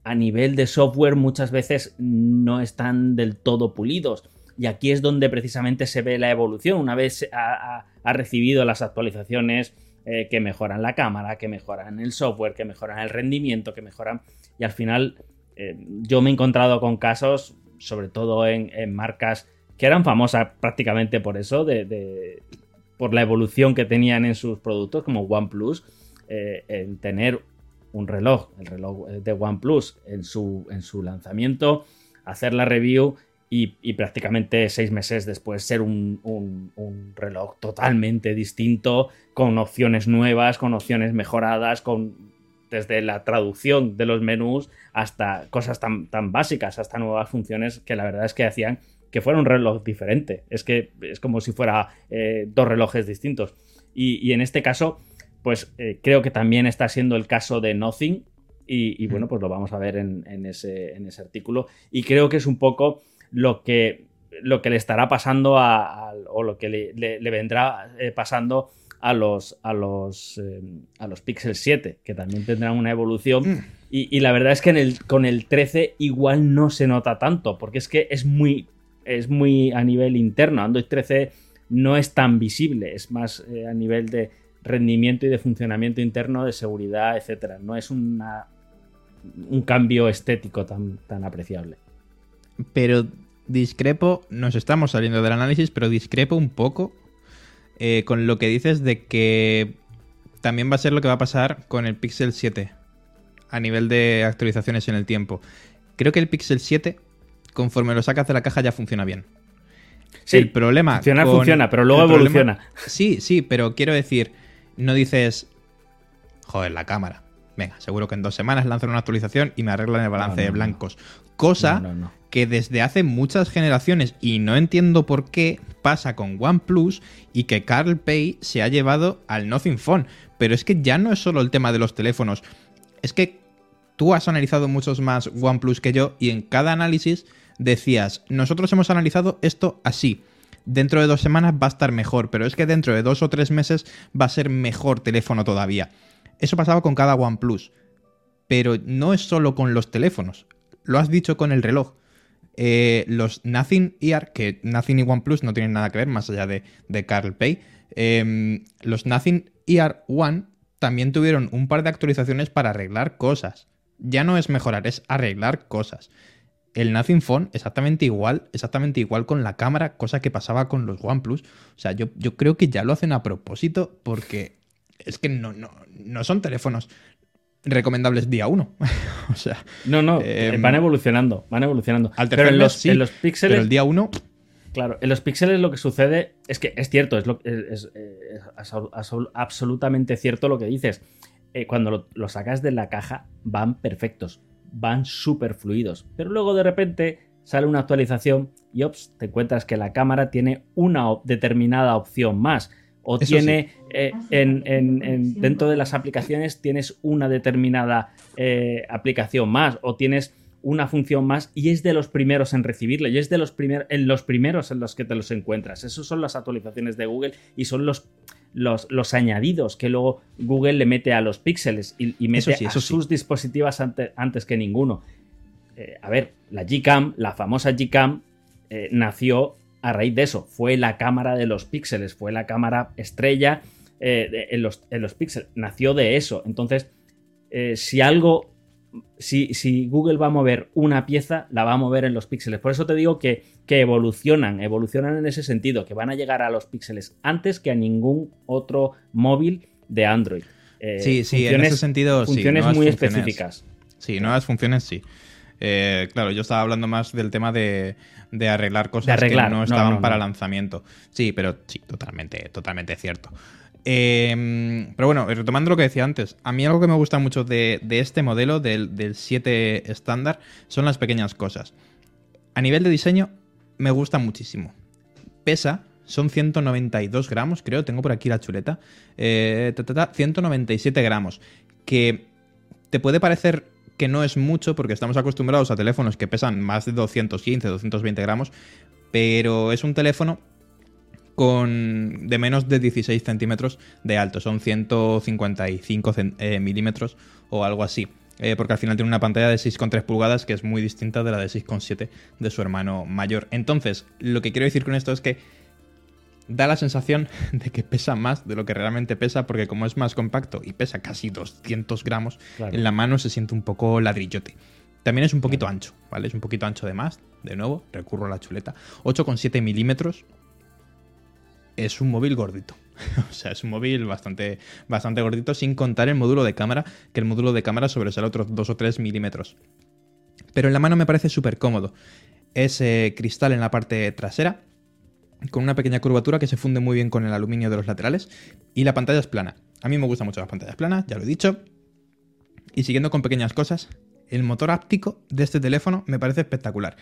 a nivel de software muchas veces no están del todo pulidos. Y aquí es donde precisamente se ve la evolución. Una vez ha, ha, recibido las actualizaciones, eh, que mejoran la cámara, que mejoran el software, que mejoran el rendimiento, que mejoran... Y al final eh, yo me he encontrado con casos, sobre todo en, marcas que eran famosas prácticamente por eso, de, por la evolución que tenían en sus productos, como OnePlus, eh, en tener un reloj, el reloj de OnePlus en su, en su lanzamiento, hacer la review y, prácticamente seis meses después ser un, un- reloj totalmente distinto, con opciones nuevas, con opciones mejoradas, con desde la traducción de los menús hasta cosas tan, tan básicas, hasta nuevas funciones que la verdad es que hacían que fuera un reloj diferente. Es que es como si fuera eh, dos relojes distintos. Y en este caso, pues eh, creo que también está siendo el caso de Nothing. Y, y bueno, pues lo vamos a ver en, en ese, en ese artículo. Y creo que es un poco lo que, lo que le estará pasando a, a- o lo que le, le- le vendrá eh, pasando a los, a los, eh, a los Pixel 7, que también tendrán una evolución. Y, y la verdad es que en el, con el 13 igual no se nota tanto, porque es que es muy, es muy a nivel interno. Android 13 no es tan visible, es más eh, a nivel de rendimiento y de funcionamiento interno, de seguridad, etcétera. No es una, un cambio estético tan, tan apreciable. Pero discrepo, nos estamos saliendo del análisis, pero discrepo un poco eh, con lo que dices de que también va a ser lo que va a pasar con el Pixel 7 a nivel de actualizaciones en el tiempo. Creo que el Pixel 7, conforme lo sacas de la caja, ya funciona bien. Sí, el problema. funciona, con- funciona, pero luego el problema- evoluciona. Sí, sí, pero quiero decir, no dices, joder, la cámara. Venga, seguro que en dos semanas lanzan una actualización y me arreglan el balance No, no, de blancos. Cosa No, que desde hace muchas generaciones, y no entiendo por qué, pasa con OnePlus y que Carl Pei se ha llevado al Nothing Phone. Pero es que ya no es solo el tema de los teléfonos, es que tú has analizado muchos más OnePlus que yo y en cada análisis decías, nosotros hemos analizado esto así. Dentro de dos semanas va a estar mejor, pero es que dentro de dos o tres meses va a ser mejor teléfono todavía. Eso pasaba con cada OnePlus. Pero no es solo con los teléfonos. Lo has dicho con el reloj. Eh, los Nothing Ear, que Nothing y OnePlus no tienen nada que ver más allá de, Carl Pei. eh, los Nothing Ear One también tuvieron un par de actualizaciones para arreglar cosas. Ya no es mejorar, es arreglar cosas. El Nothing Phone exactamente igual, exactamente igual con la cámara, cosa que pasaba con los OnePlus. O sea, yo, yo creo que ya lo hacen a propósito porque es que no, no, no son teléfonos recomendables día uno. o sea, No, no, eh, van evolucionando, van evolucionando. Pero en los, sí, en los píxeles, pero el día uno claro, en los píxeles lo que sucede es que es cierto, es, lo, es, es- es abso- abso- absolutamente cierto lo que dices. Eh, cuando lo, lo sacas de la caja van perfectos, van súper fluidos. Pero luego de repente sale una actualización y ops, te encuentras que la cámara tiene una determinada opción más. O Eso tiene eh, en, en- en- dentro de las aplicaciones tienes una determinada eh, aplicación más. O tienes una función más y es de los primeros en recibirla y es de los primeros en los primeros en los que te los encuentras. Esos son las actualizaciones de Google y son los los, los añadidos que luego Google le mete a los píxeles y, y mete sí, a eso sí. sus dispositivos ante- antes que ninguno. Eh, a ver, la Gcam, la famosa Gcam, eh, nació a raíz de eso. Fue la cámara de los píxeles, fue la cámara estrella eh, de- en, los, en los píxeles. Nació de eso. Entonces, eh, si algo si, si Google va a mover una pieza, la va a mover en los píxeles. Por eso te digo que, que evolucionan, evolucionan en ese sentido, que van a llegar a los píxeles antes que a ningún otro móvil de Android. Eh, Sí, sí, en ese sentido, sí, Funciones muy funciones. específicas. Sí, nuevas funciones sí. Eh, claro, yo estaba hablando más del tema de, de arreglar cosas De arreglar, que no no, estaban no, para lanzamiento. Sí, pero sí, totalmente, totalmente cierto. Eh, pero bueno, retomando lo que decía antes, a mí algo que me gusta mucho de, este modelo, del, del 7 estándar, son las pequeñas cosas. A nivel de diseño, me gusta muchísimo. Pesa, son 192 gramos, creo, tengo por aquí la chuleta. Eh, ta, ta, ta, 197 gramos. Que te puede parecer que no es mucho porque estamos acostumbrados a teléfonos que pesan más de 215, 220 gramos, pero es un teléfono con de menos de 16 centímetros de alto, son 155 cen- eh, milímetros o algo así. Eh, porque al final tiene una pantalla de 6,3 pulgadas que es muy distinta de la de 6,7 de su hermano mayor. Entonces, lo que quiero decir con esto es que da la sensación de que pesa más de lo que realmente pesa, porque como es más compacto y pesa casi 200 gramos, Claro. en la mano se siente un poco ladrillote. También es un poquito ancho, ¿vale? Es un poquito ancho de más, de nuevo, recurro a la chuleta. 8,7 milímetros es un móvil gordito. o sea, es un móvil bastante, bastante gordito, sin contar el módulo de cámara, que el módulo de cámara sobresale otros 2 o 3 milímetros. Pero en la mano me parece súper cómodo. es eh, cristal en la parte trasera, con una pequeña curvatura que se funde muy bien con el aluminio de los laterales. Y la pantalla es plana. A mí me gustan mucho las pantallas planas, ya lo he dicho. Y siguiendo con pequeñas cosas, el motor áptico de este teléfono me parece espectacular.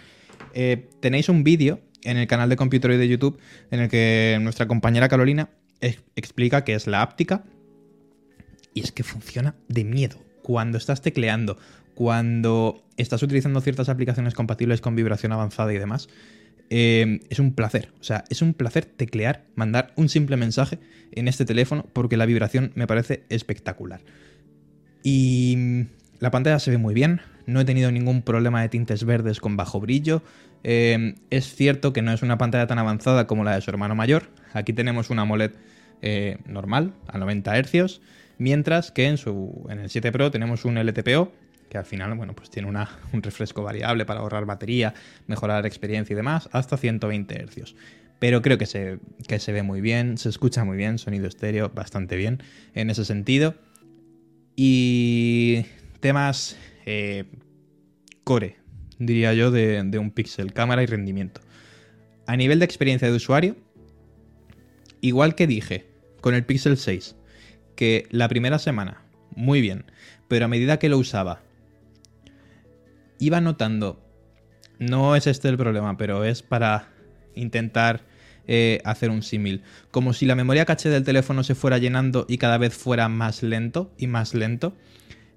Eh, tenéis un vídeo en el canal de Computer de YouTube en el que nuestra compañera Carolina ex- explica qué es la áptica. Y es que funciona de miedo. Cuando estás tecleando, cuando estás utilizando ciertas aplicaciones compatibles con vibración avanzada y demás, eh, es un placer. O sea, es un placer teclear, mandar un simple mensaje en este teléfono porque la vibración me parece espectacular. Y la pantalla se ve muy bien, no he tenido ningún problema de tintes verdes con bajo brillo. Eh, es cierto que no es una pantalla tan avanzada como la de su hermano mayor. Aquí tenemos una AMOLED eh, normal, a 90 Hz, mientras que en, su, en el 7 Pro tenemos un LTPO, que al final bueno, pues tiene un refresco variable para ahorrar batería, mejorar experiencia y demás, hasta 120 Hz. Pero creo que se, que se ve muy bien, se escucha muy bien, sonido estéreo bastante bien en ese sentido. Y temas eh, core, diría yo, de, un Pixel, cámara y rendimiento. A nivel de experiencia de usuario, igual que dije con el Pixel 6, que la primera semana, muy bien, pero a medida que lo usaba, iba notando, no es este el problema, pero es para intentar eh, hacer un símil, como si la memoria caché del teléfono se fuera llenando y cada vez fuera más lento y más lento.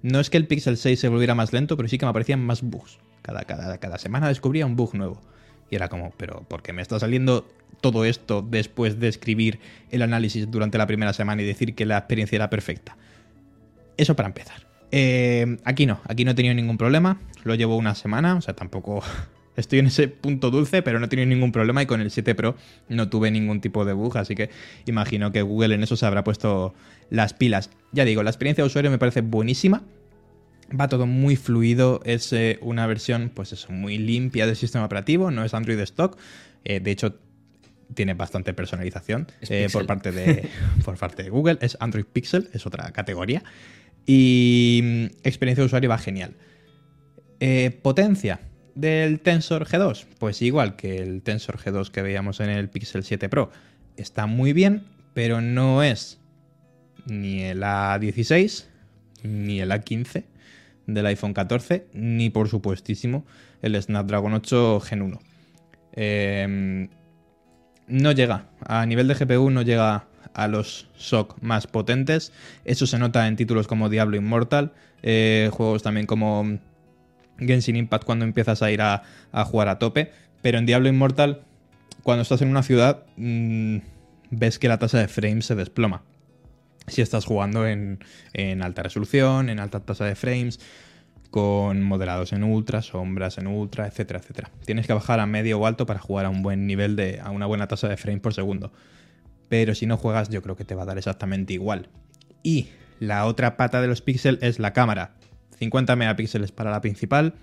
No es que el Pixel 6 se volviera más lento, pero sí que me aparecían más bugs. Cada, cada, cada semana descubría un bug nuevo. Y era como, pero ¿por qué me está saliendo todo esto después de escribir el análisis durante la primera semana y decir que la experiencia era perfecta? Eso para empezar. Eh, aquí no, aquí no he tenido ningún problema. Lo llevo una semana, o sea, tampoco estoy en ese punto dulce, pero no he tenido ningún problema y con el 7 Pro no tuve ningún tipo de bug, así que imagino que Google en eso se habrá puesto las pilas. Ya digo, la experiencia de usuario me parece buenísima. Va todo muy fluido, es eh, una versión, pues eso, muy limpia del sistema operativo, no es Android stock. Eh, de hecho, tiene bastante personalización eh, por, parte de, por parte de Google. Es Android Pixel, es otra categoría. Y mm, experiencia de usuario va genial. Eh, potencia del Tensor G2, pues igual que el Tensor G2 que veíamos en el Pixel 7 Pro, está muy bien, pero no es ni el A16 ni el A15 del iPhone 14, ni por supuestísimo el Snapdragon 8 Gen 1. Eh, no llega, a nivel de GPU no llega a los SOC más potentes. Eso se nota en títulos como Diablo Immortal, eh, juegos también como Genshin Impact cuando empiezas a ir a, a jugar a tope. Pero en Diablo Immortal, cuando estás en una ciudad, mm, ves que la tasa de frames se desploma. Si estás jugando en, en alta resolución, en alta tasa de frames, con moderados en ultra, sombras en ultra, etcétera, etcétera. Tienes que bajar a medio o alto para jugar a un buen nivel de, a una buena tasa de frames por segundo. Pero si no juegas, yo creo que te va a dar exactamente igual. Y la otra pata de los píxeles es la cámara. 50 megapíxeles para la principal,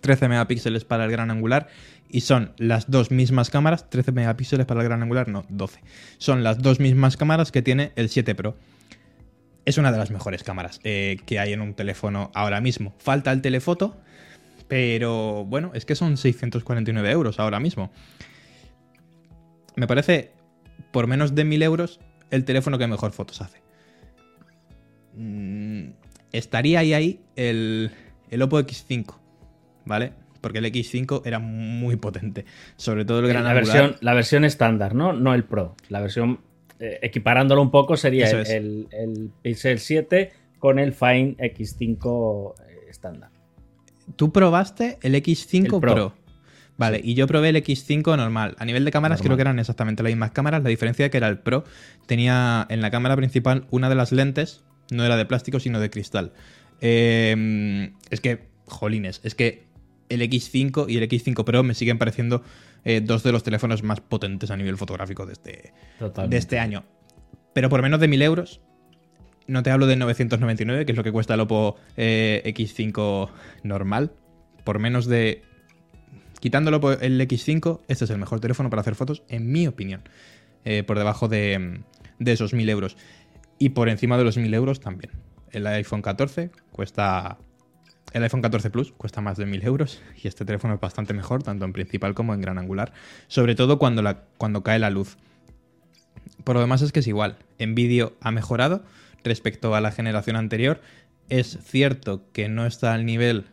13 megapíxeles para el gran angular y son las dos mismas cámaras, 13 megapíxeles para el gran angular, no, 12. Son las dos mismas cámaras que tiene el 7 Pro. Es una de las mejores cámaras eh, que hay en un teléfono ahora mismo. Falta el telefoto, pero bueno, es que son 649 euros ahora mismo. Me parece, por menos de 1000 euros, el teléfono que mejor fotos hace. Mm, estaría ahí, ahí el, el Oppo X5, ¿vale? Porque el X5 era muy potente. Sobre todo el gran la, angular. versión, la versión estándar, ¿no? No el Pro. La versión, eh, equiparándolo un poco, sería el, el- el Pixel 7 con el Fine X5 eh, estándar. Tú probaste el X5 El Pro. Pro. Vale, y yo probé el X5 normal. A nivel de cámaras Normal. creo que eran exactamente las mismas cámaras. La diferencia que era el Pro tenía en la cámara principal una de las lentes, no era de plástico, sino de cristal. Eh, es que, jolines, es que el X5 y el X5 Pro me siguen pareciendo eh, dos de los teléfonos más potentes a nivel fotográfico de este, de este año. Pero por menos de 1000 euros, no te hablo de 999, que es lo que cuesta el Oppo eh, X5 normal. Por menos de. Quitándolo por el X5, este es el mejor teléfono para hacer fotos, en mi opinión. Eh, por debajo de, de esos 1000 euros. Y por encima de los 1000 euros también. El iPhone 14 cuesta El iPhone 14 Plus cuesta más de 1000 euros y este teléfono es bastante mejor, tanto en principal como en gran angular, sobre todo cuando, la, cuando cae la luz. Por lo demás es que es igual, en vídeo ha mejorado respecto a la generación anterior. Es cierto que no está al nivel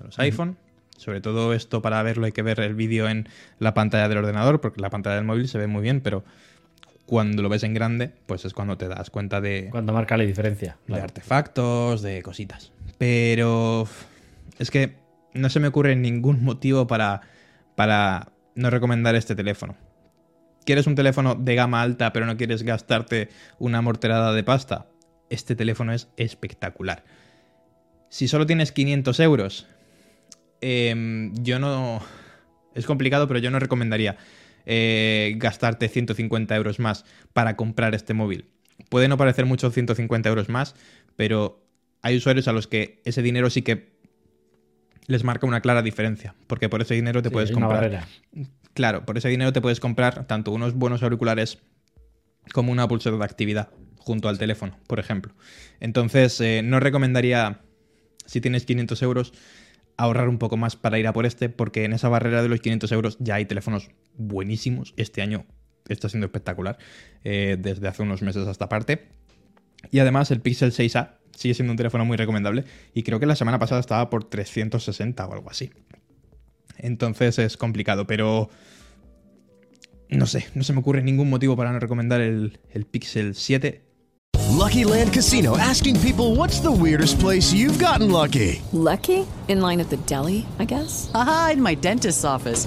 de los iPhone, sobre todo esto para verlo hay que ver el vídeo en la pantalla del ordenador, porque la pantalla del móvil se ve muy bien, pero cuando lo ves en grande, pues es cuando te das cuenta de, Cuando marca la diferencia. de claro. artefactos, de cositas. Pero es que no se me ocurre ningún motivo para, para no recomendar este teléfono. ¿Quieres un teléfono de gama alta pero no quieres gastarte una morterada de pasta? Este teléfono es espectacular. Si solo tienes 500 euros, em, yo no... Es complicado, pero yo no recomendaría eh, gastarte 150 euros más para comprar este móvil. Puede no parecer mucho 150 euros más, pero hay usuarios a los que ese dinero sí que les marca una clara diferencia, porque por ese dinero te Sí, puedes comprar. Claro, por ese dinero te puedes comprar tanto unos buenos auriculares como una pulsera de actividad junto al teléfono, por ejemplo. Entonces, eh, no recomendaría, si tienes 500 euros, ahorrar un poco más para ir a por este, porque en esa barrera de los 500 euros ya hay teléfonos buenísimos. Este año está siendo espectacular, eh, desde hace unos meses hasta parte. Y además el Pixel 6A sigue siendo un teléfono muy recomendable y creo que la semana pasada estaba por 360 o algo así. Entonces es complicado, pero no sé, no se me ocurre ningún motivo para no recomendar el, el Pixel 7. Lucky Land Casino asking people what's the weirdest place you've gotten lucky? Lucky? In line at the deli, I guess? Haha, in my dentist's office.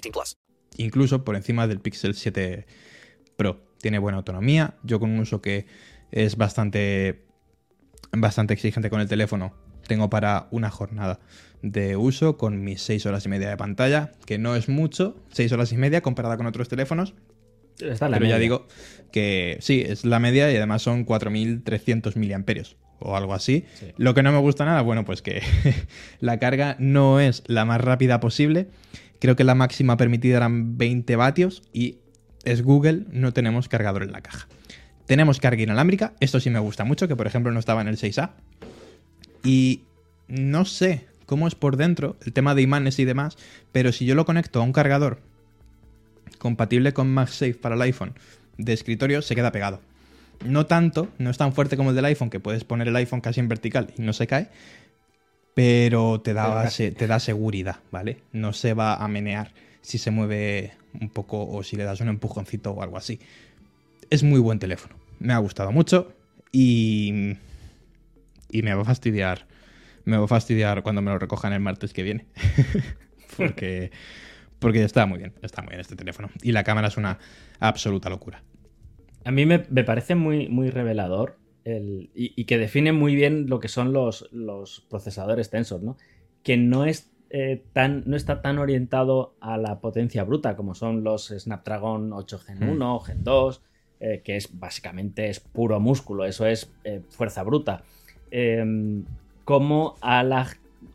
18 plus. incluso por encima del Pixel 7 Pro. Tiene buena autonomía. Yo con un uso que es bastante, bastante exigente con el teléfono, tengo para una jornada de uso con mis 6 horas y media de pantalla, que no es mucho, 6 horas y media comparada con otros teléfonos, Está en la pero ya digo que sí, es la media y además son 4.300 miliamperios o algo así. Lo que no me gusta nada, bueno, pues que la carga no es la más rápida posible. Creo que la máxima permitida eran 20 vatios y es Google, no tenemos cargador en la caja. Tenemos carga inalámbrica, esto sí me gusta mucho, que por ejemplo no estaba en el 6A. Y no sé cómo es por dentro el tema de imanes y demás, pero si yo lo conecto a un cargador compatible con MagSafe para el iPhone de escritorio, se queda pegado. No tanto, no es tan fuerte como el del iPhone, que puedes poner el iPhone casi en vertical y no se cae, pero te da, te da seguridad, ¿vale? No se va a menear si se mueve un poco o si le das un empujoncito o algo así. Es muy buen teléfono, me ha gustado mucho y, y me va a fastidiar, me va a fastidiar cuando me lo recojan el martes que viene, porque, porque está muy bien, está muy bien este teléfono y la cámara es una absoluta locura. A mí me, me parece muy, muy revelador el- y, y que define muy bien lo que son los, los procesadores Tensor, ¿no? Que no, es, eh, tan, no está tan orientado a la potencia bruta como son los Snapdragon 8 Gen 1 o Gen 2, eh, que es básicamente es puro músculo, eso es eh, fuerza bruta. Em, como a la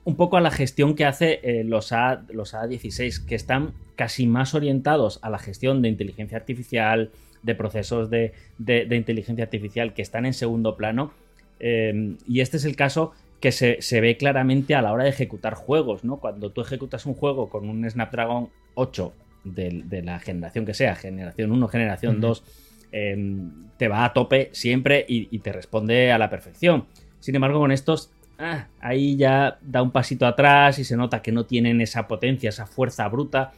un poco a la gestión que hace eh, los, A, los A16, que están casi más orientados a la gestión de inteligencia artificial, de procesos de, de- de inteligencia artificial que están en segundo plano. Eh, y este es el caso que se, se ve claramente a la hora de ejecutar juegos, ¿no? Cuando tú ejecutas un juego con un Snapdragon 8 de, de la generación que sea, generación 1, generación Ujú. 2, eh, te va a tope siempre y, y te responde a la perfección. Sin embargo, con estos, ah, ahí ya da un pasito atrás y se nota que no tienen esa potencia, esa fuerza bruta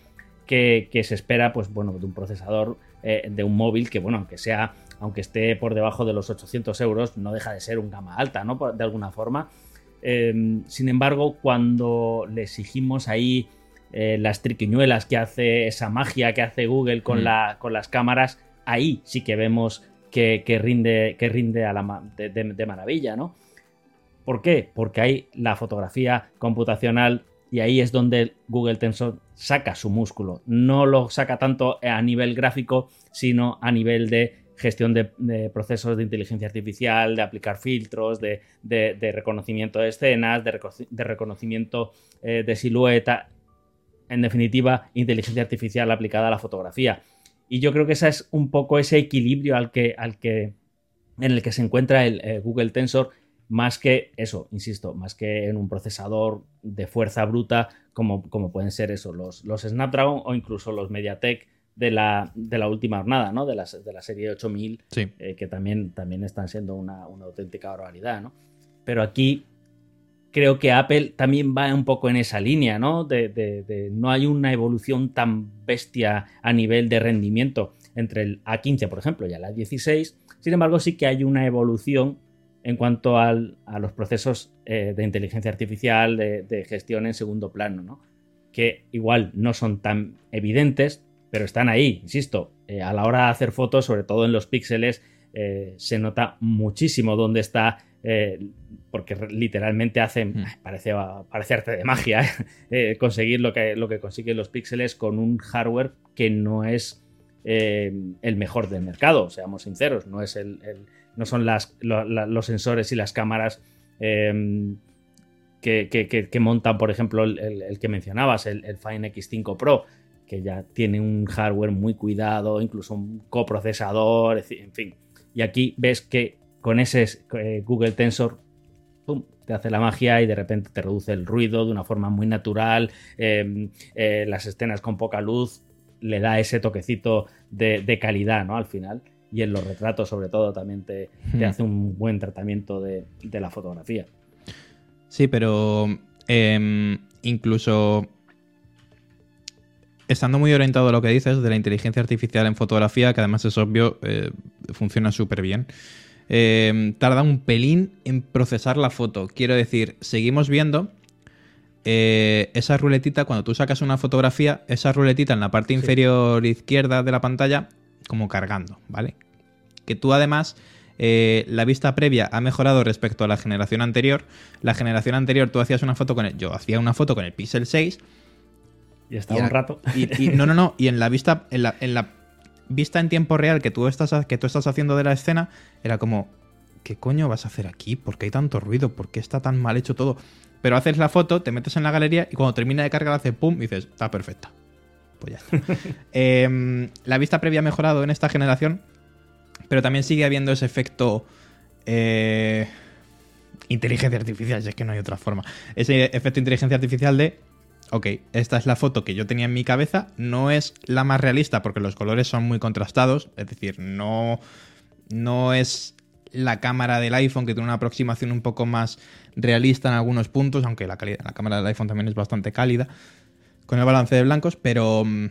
que, que se espera, pues bueno, de un procesador, eh, de un móvil que, bueno, aunque sea aunque esté por debajo de los 800 euros, no deja de ser un gama alta, ¿no? De alguna forma. Eh, sin embargo, cuando le exigimos ahí eh, las triquiñuelas que hace esa magia que hace Google con, Mm. la- con las cámaras, ahí sí que vemos que, que rinde, que rinde a la de- de maravilla, ¿no? ¿Por qué? Porque hay la fotografía computacional y ahí es donde Google Tensor saca su músculo. No lo saca tanto a nivel gráfico, sino a nivel de gestión de, procesos de inteligencia artificial, de aplicar filtros, de, reconocimiento de escenas, de reconocimiento eh, de silueta. En definitiva, inteligencia artificial aplicada a la fotografía. Y yo creo que ese es un poco ese equilibrio al que, al que, en el que se encuentra el eh, Google Tensor, más que eso, insisto, más que en un procesador de fuerza bruta, como, como pueden ser eso, los, los Snapdragon o incluso los MediaTek de la, de la última jornada, ¿no? De la, de la serie 8000, Sí. eh, que también, también están siendo una, una auténtica barbaridad, ¿no? Pero aquí creo que Apple también va un poco en esa línea, ¿no? De, de- de no hay una evolución tan bestia a nivel de rendimiento entre el A15, por ejemplo, y el A16. Sin embargo, sí que hay una evolución en cuanto al- a los procesos eh, de inteligencia artificial, de, de gestión en segundo plano, ¿no? Que igual no son tan evidentes, pero están ahí, insisto. Eh, a la hora de hacer fotos, sobre todo en los píxeles, eh, se nota muchísimo dónde está, porque literalmente hacen, Mm. parece, parece arte de magia, eh, conseguir lo que, lo que consiguen los píxeles con un hardware que no es el mejor del mercado, seamos sinceros, no, es el, el- no son las, lo- la- los sensores y las cámaras eh, que, montan, por ejemplo, el, que mencionabas, el, el Fine X5 Pro, que ya tiene un hardware muy cuidado, incluso un coprocesador, en fin. Y aquí ves que con ese eh, Google Tensor, te hace la magia y de repente te reduce el ruido de una forma muy natural, eh, eh, las escenas con poca luz, le da ese toquecito de, de calidad, ¿no? Al final. Y en los retratos, sobre todo, también te, te hace un buen tratamiento de, de la fotografía. Sí, pero em, incluso estando muy orientado a lo que dices de la inteligencia artificial en fotografía, que además es obvio, eh, funciona súper bien. em, tarda un pelín en procesar la foto. Quiero decir, seguimos viendo eh, esa ruletita, cuando tú sacas una fotografía, esa ruletita en la parte inferior izquierda de la pantalla, como cargando, ¿vale? Que tú además, eh, la vista previa ha mejorado respecto a la generación anterior. La generación anterior tú hacías una foto con el... Yo hacía una foto con el Pixel 6 Y estaba y un rato. y- y- no, no, no. Y en la vista, en la, en la vista en tiempo real que tú estás, que tú estás haciendo de la escena, era como, ¿qué coño vas a hacer aquí? ¿Por qué hay tanto ruido? ¿Por qué está tan mal hecho todo? Pero haces la foto, te metes en la galería y cuando termina de cargar hace pum y dices, está perfecta. Pues ya está. Em, la vista previa ha mejorado en esta generación, pero también sigue habiendo ese efecto... eh, inteligencia artificial, si es que no hay otra forma. Ese efecto inteligencia artificial de ok, esta es la foto que yo tenía en mi cabeza, no es la más realista porque los colores son muy contrastados, es decir, no, no es la cámara del iPhone que tiene una aproximación un poco más realista en algunos puntos, aunque la, calidad- la cámara del iPhone también es bastante cálida con el balance de blancos, pero, mm,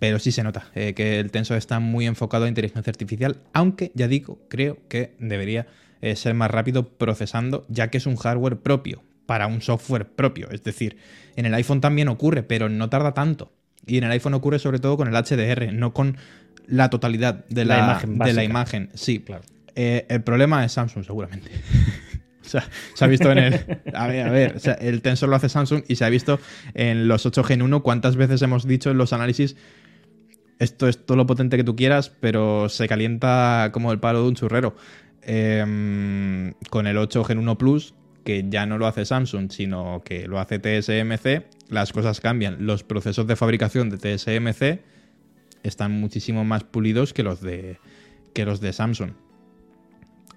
pero sí se nota eh, que el Tensor está muy enfocado a inteligencia artificial, aunque ya digo, creo que debería eh, ser más rápido procesando, ya que es un hardware propio para un software propio. Es decir, en el iPhone también ocurre, pero no tarda tanto. Y en el iPhone ocurre sobre todo con el HDR, no con la totalidad de La la, imagen de la básica. imagen. Sí, Claro. Eh, el problema es Samsung, seguramente. O sea, se ha visto en el. A ver, a ver. o sea, el Tensor lo hace Samsung y se ha visto en los 8 Gen 1 cuántas veces hemos dicho en los análisis. Esto es todo lo potente que tú quieras, pero se calienta como el palo de un churrero. Em, con el 8 Gen 1 Plus, que ya no lo hace Samsung, sino que lo hace TSMC, las cosas cambian. Los procesos de fabricación de TSMC están muchísimo más pulidos que los de, que los de Samsung.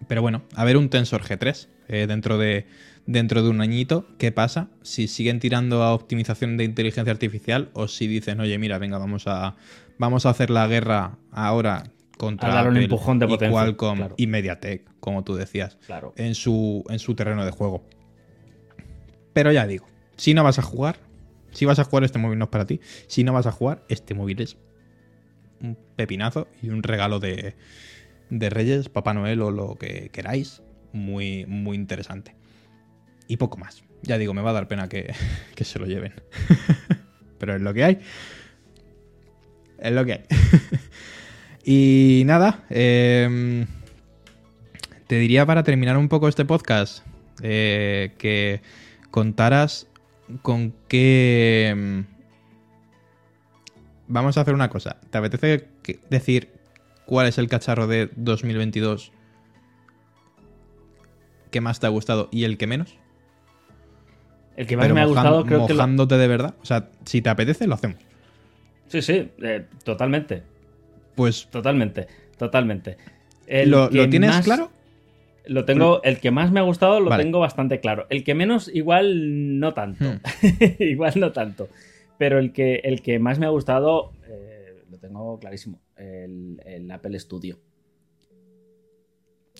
Pero bueno, a ver un Tensor G3 eh, dentro, de, dentro de un añito. ¿Qué pasa? Si siguen tirando a optimización de inteligencia artificial o si dicen, oye, mira, venga, vamos a, vamos a hacer la guerra ahora contra A dar un Apple empujón de y potencia, Qualcomm claro. y MediaTek, como tú decías, Claro. en su, en su terreno de juego. Pero ya digo, si no vas a jugar, si vas a jugar este móvil no es para ti, si no vas a jugar, este móvil es un pepinazo y un regalo de, de Reyes, Papá Noel o lo que queráis. Muy, muy interesante. Y poco más. Ya digo, me va a dar pena que, que se lo lleven. Pero es lo que hay. Es lo que hay. y nada, em, te diría para terminar un poco este podcast eh, que contaras con qué... em, Vamos a hacer una cosa. ¿Te apetece decir cuál es el cacharro de 2022 que más te ha gustado y el que menos? El que más Pero me ha gustado creo que lo- mojándote de verdad. O sea, si te apetece, lo hacemos. Sí, sí, eh, totalmente. Pues Totalmente, totalmente. ¿Lo- lo tienes más- claro? Lo tengo, el que más me ha gustado lo Vale. tengo bastante claro. El que menos, igual no tanto. Hmm. igual no tanto. Pero el que, el que más me ha gustado, eh, lo tengo clarísimo. El, el Apple Studio.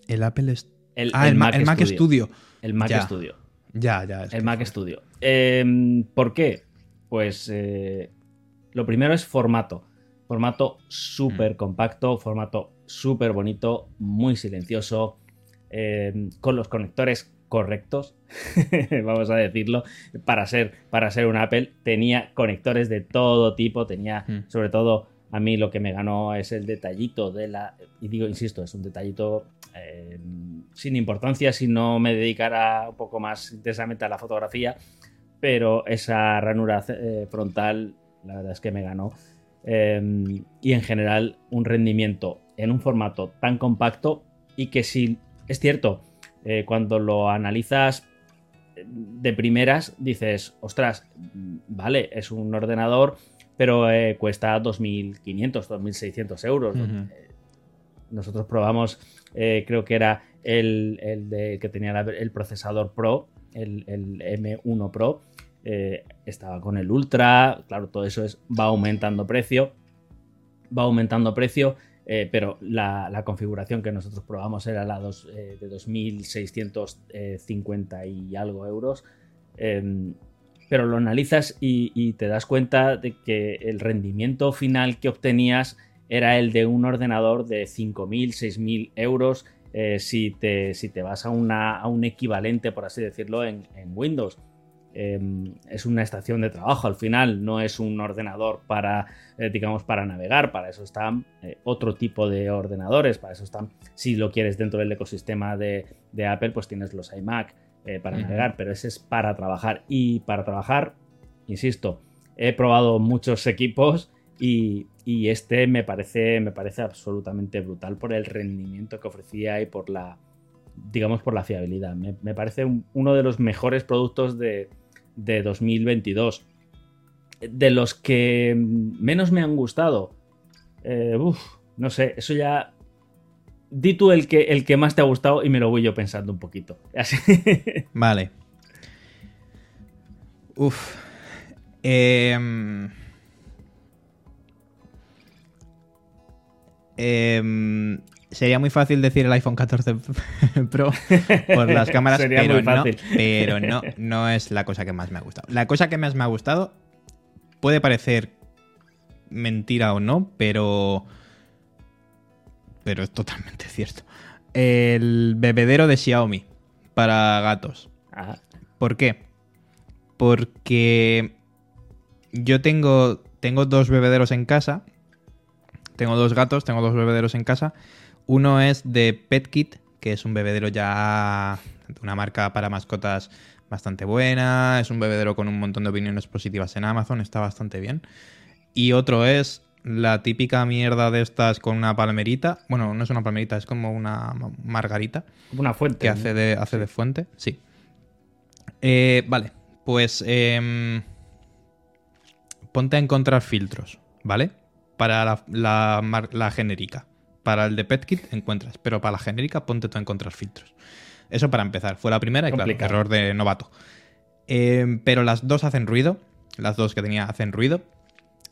el Apple. El, ah, el, Ma- el Mac Studio. El Mac Ya. Studio. Ya, ya. El Mac Studio. Eh, ¿Por qué? Pues eh, lo primero es formato. Formato súper Mm. compacto, formato súper bonito, muy silencioso, eh, con los conectores correctos, vamos a decirlo, para ser, para ser un Apple. Tenía conectores de todo tipo, tenía Mm. sobre todo a mí lo que me ganó es el detallito de la... Y digo, insisto, es un detallito eh, sin importancia si no me dedicara un poco más intensamente a la fotografía, pero esa ranura eh, frontal, la verdad es que me ganó. Eh, y en general, un rendimiento en un formato tan compacto y que si es cierto, eh, cuando lo analizas de primeras, dices, ostras, vale, es un ordenador, pero eh, cuesta 2.500, 2.600 euros. Eh, Nosotros probamos, eh, creo que era el, el de, que tenía el procesador Pro, el, el M1 Pro. Eh, estaba con el Ultra, claro, todo eso es, va aumentando precio. Va aumentando precio, eh, pero la, la configuración que nosotros probamos era la dos, eh, de 2.650 y algo euros. Em, pero lo analizas y, te das cuenta de que el rendimiento final que obtenías era el de un ordenador de 5.000, 6.000 euros eh, si, te, si te vas a, una- a un equivalente, por así decirlo, en, en Windows. Eh, es una estación de trabajo al final, no es un ordenador para, eh, digamos, para navegar, para eso están eh, otro tipo de ordenadores, para eso están, si lo quieres dentro del ecosistema de, de Apple, pues tienes los iMac eh, para navegar, pero ese es para trabajar. Y para trabajar, insisto, he probado muchos equipos y, y este me parece, me parece absolutamente brutal por el rendimiento que ofrecía y por la, digamos, por la fiabilidad. Me, me parece un- uno de los mejores productos de, de 2022. De los que menos me han gustado, eh, uf, no sé, eso ya... Di tú el que, el que más te ha gustado y me lo voy yo pensando un poquito. Así. Vale. Uf. Em, em, sería muy fácil decir el iPhone 14 Pro por las cámaras, Sería pero muy no, pero no, no es la cosa que más me ha gustado. La cosa que más me ha gustado puede parecer mentira o no, pero pero es totalmente cierto. El bebedero de Xiaomi para gatos. ¿Por qué? Porque yo tengo, tengo dos bebederos en casa. Tengo dos gatos, tengo dos bebederos en casa. Uno es de PetKit, que es un bebedero ya de una marca para mascotas bastante buena. Es un bebedero con un montón de opiniones positivas en Amazon, está bastante bien. Y otro es la típica mierda de estas con una palmerita. Bueno, no es una palmerita, es como una margarita como una fuente. que ¿no? hace de, hace de fuente, sí. Eh, vale, pues em, ponte a encontrar filtros, ¿vale? Para la, la genérica. Para el de PetKit encuentras, pero para la genérica ponte tú a encontrar filtros. Eso para empezar. Fue la primera y claro, error de novato. Em, pero las dos hacen ruido. Las dos que tenía hacen ruido.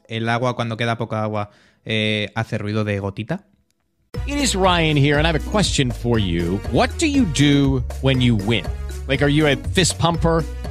El agua, cuando queda poca agua, eh, hace ruido de gotita. It is Ryan here, and I have a question for you. What do you do when you win? Like, are you a fist pumper?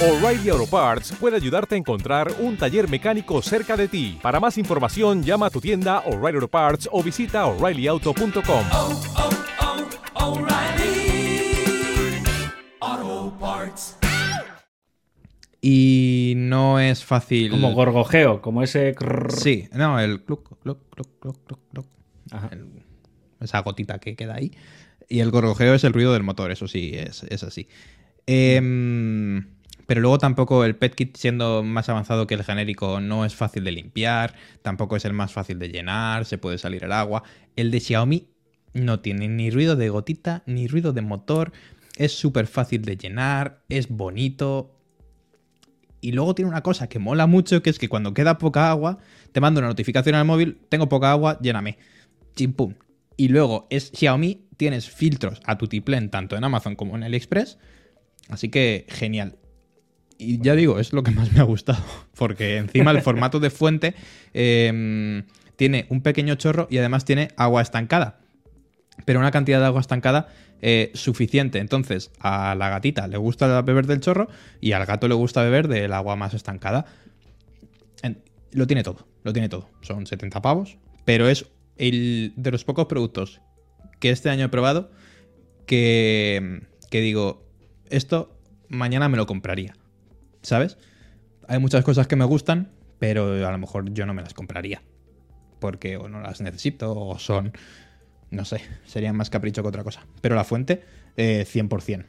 O'Reilly Auto Parts puede ayudarte a encontrar un taller mecánico cerca de ti. Para más información, llama a tu tienda O'Reilly Auto Parts o visita oreillyauto.com. Y no es fácil. Como gorgojeo, como ese. Sí, no, el cluc, cluc, cluc, cluc, cluc, cluc. Ajá. El- esa gotita que queda ahí. Y el gorgojeo es el ruido del motor, eso sí, es, es así. Em, pero luego tampoco el PetKit, siendo más avanzado que el genérico, no es fácil de limpiar, tampoco es el más fácil de llenar, se puede salir el agua. El de Xiaomi no tiene ni ruido de gotita, ni ruido de motor, es súper fácil de llenar, es bonito, y luego tiene una cosa que mola mucho, que es que cuando queda poca agua, te manda una notificación al móvil, tengo poca agua, lléname. Chimpum. Y luego es Xiaomi, tienes filtros a tu tiplén tanto en Amazon como en AliExpress. Así que genial. Y ya digo, es lo que más me ha gustado. Porque encima el formato de fuente em, tiene un pequeño chorro y además tiene agua estancada pero una cantidad de agua estancada eh, suficiente. Entonces, a la gatita le gusta beber del chorro y al gato le gusta beber del agua más estancada. Lo tiene todo, lo tiene todo. Son 70 pavos, pero es el de los pocos productos que este año he probado que, que digo, esto mañana me lo compraría. ¿Sabes? Hay muchas cosas que me gustan, pero a lo mejor yo no me las compraría. Porque o no las necesito o son no sé, sería más capricho que otra cosa. Pero la fuente, eh, 100%.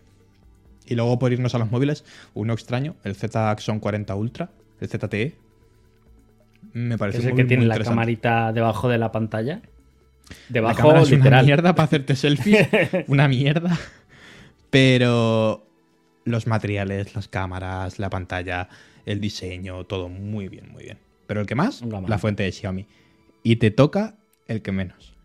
Y luego por irnos a los móviles, uno extraño, el Z Axon 40 Ultra, el ZTE. Me parece Es el muy, que tiene la camarita debajo de la pantalla. La Debajo, es literal. una mierda para hacerte selfies, una mierda. Pero los materiales, las cámaras, la pantalla, el diseño, todo muy bien, muy bien. Pero el que más, gama. la fuente de Xiaomi. Y te toca el que menos.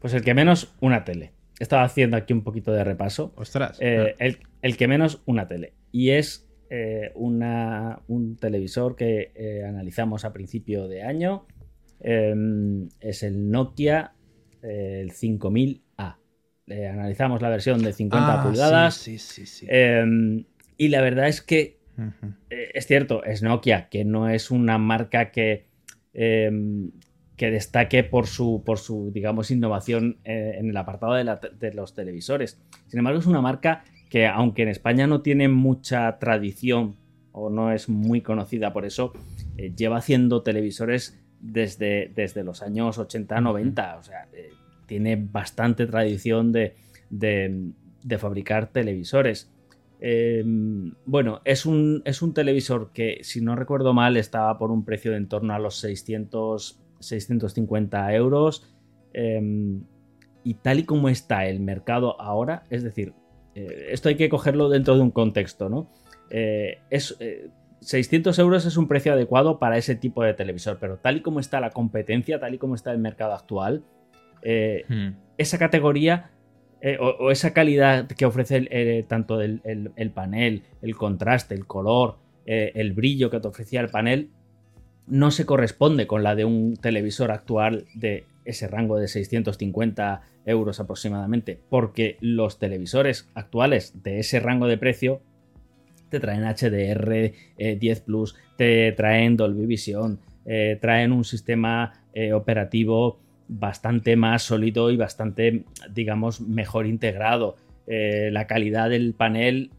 Pues el que menos, una tele. Estaba haciendo aquí un poquito de repaso. Ostras. Eh, el, el que menos, una tele. Y es eh, una- un televisor que eh, analizamos a principio de año. Eh, es el Nokia el 5000A. Eh, analizamos la versión de 50 Ah, pulgadas. Sí, sí, sí. sí. Eh, y la verdad es que eh, es cierto, es Nokia, que no es una marca que, eh, que destaque por su, por su, digamos, innovación eh, en el apartado de, la- de los televisores. Sin embargo, es una marca que, aunque en España no tiene mucha tradición o no es muy conocida por eso, lleva haciendo televisores desde, desde los años 80-90. O sea, tiene bastante tradición de, fabricar televisores. Eh, bueno, es un, televisor que, si no recuerdo mal, estaba por un precio de en torno a los 600, 650 euros. Eh, y tal y como está el mercado ahora, es decir, eh, esto hay que cogerlo dentro de un contexto, ¿no? Eh, es, eh, 600 euros es un precio adecuado para ese tipo de televisor, pero tal y como está la competencia, tal y como está el mercado actual, eh, Hmm. esa categoría eh, o, o esa calidad que ofrece el- eh, tanto el, el- el panel, el contraste, el color, eh, el brillo que te ofrecía el panel, no se corresponde con la de un televisor actual de ese rango de 650 euros aproximadamente, porque los televisores actuales de ese rango de precio te traen HDR eh, 10 Plus, te traen Dolby Vision, eh, traen un sistema eh, operativo bastante más sólido y bastante, digamos, mejor integrado. Eh, la calidad del panel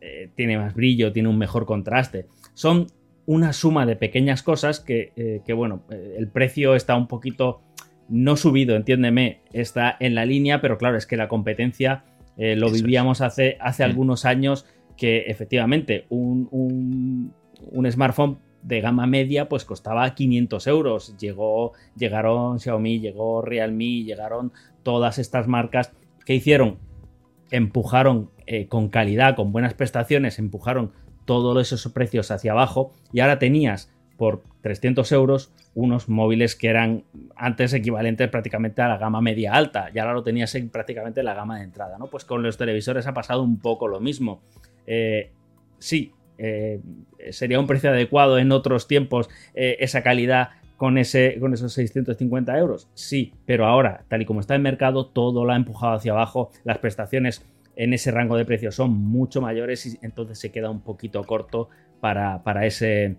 eh, tiene más brillo, tiene un mejor contraste. Son una suma de pequeñas cosas que, eh, que, bueno, el precio está un poquito no subido, entiéndeme, está en la línea, pero claro, es que la competencia lo Eso es. vivíamos hace, hace Mm. algunos años que efectivamente un, un- un smartphone de gama media pues costaba 500 euros. Llegó, llegaron Xiaomi, llegó Realme, llegaron todas estas marcas que hicieron, empujaron eh, con calidad, con buenas prestaciones, empujaron todos esos precios hacia abajo y ahora tenías por 300 euros unos móviles que eran antes equivalentes prácticamente a la gama media alta y ahora lo tenías en prácticamente la gama de entrada, ¿no? Pues con los televisores ha pasado un poco lo mismo. Eh, sí, eh, sería un precio adecuado en otros tiempos eh, esa calidad con, ese, con esos 650 euros. Sí, pero ahora, tal y como está el mercado, todo lo ha empujado hacia abajo. Las prestaciones en ese rango de precios son mucho mayores y entonces se queda un poquito corto para, para, ese,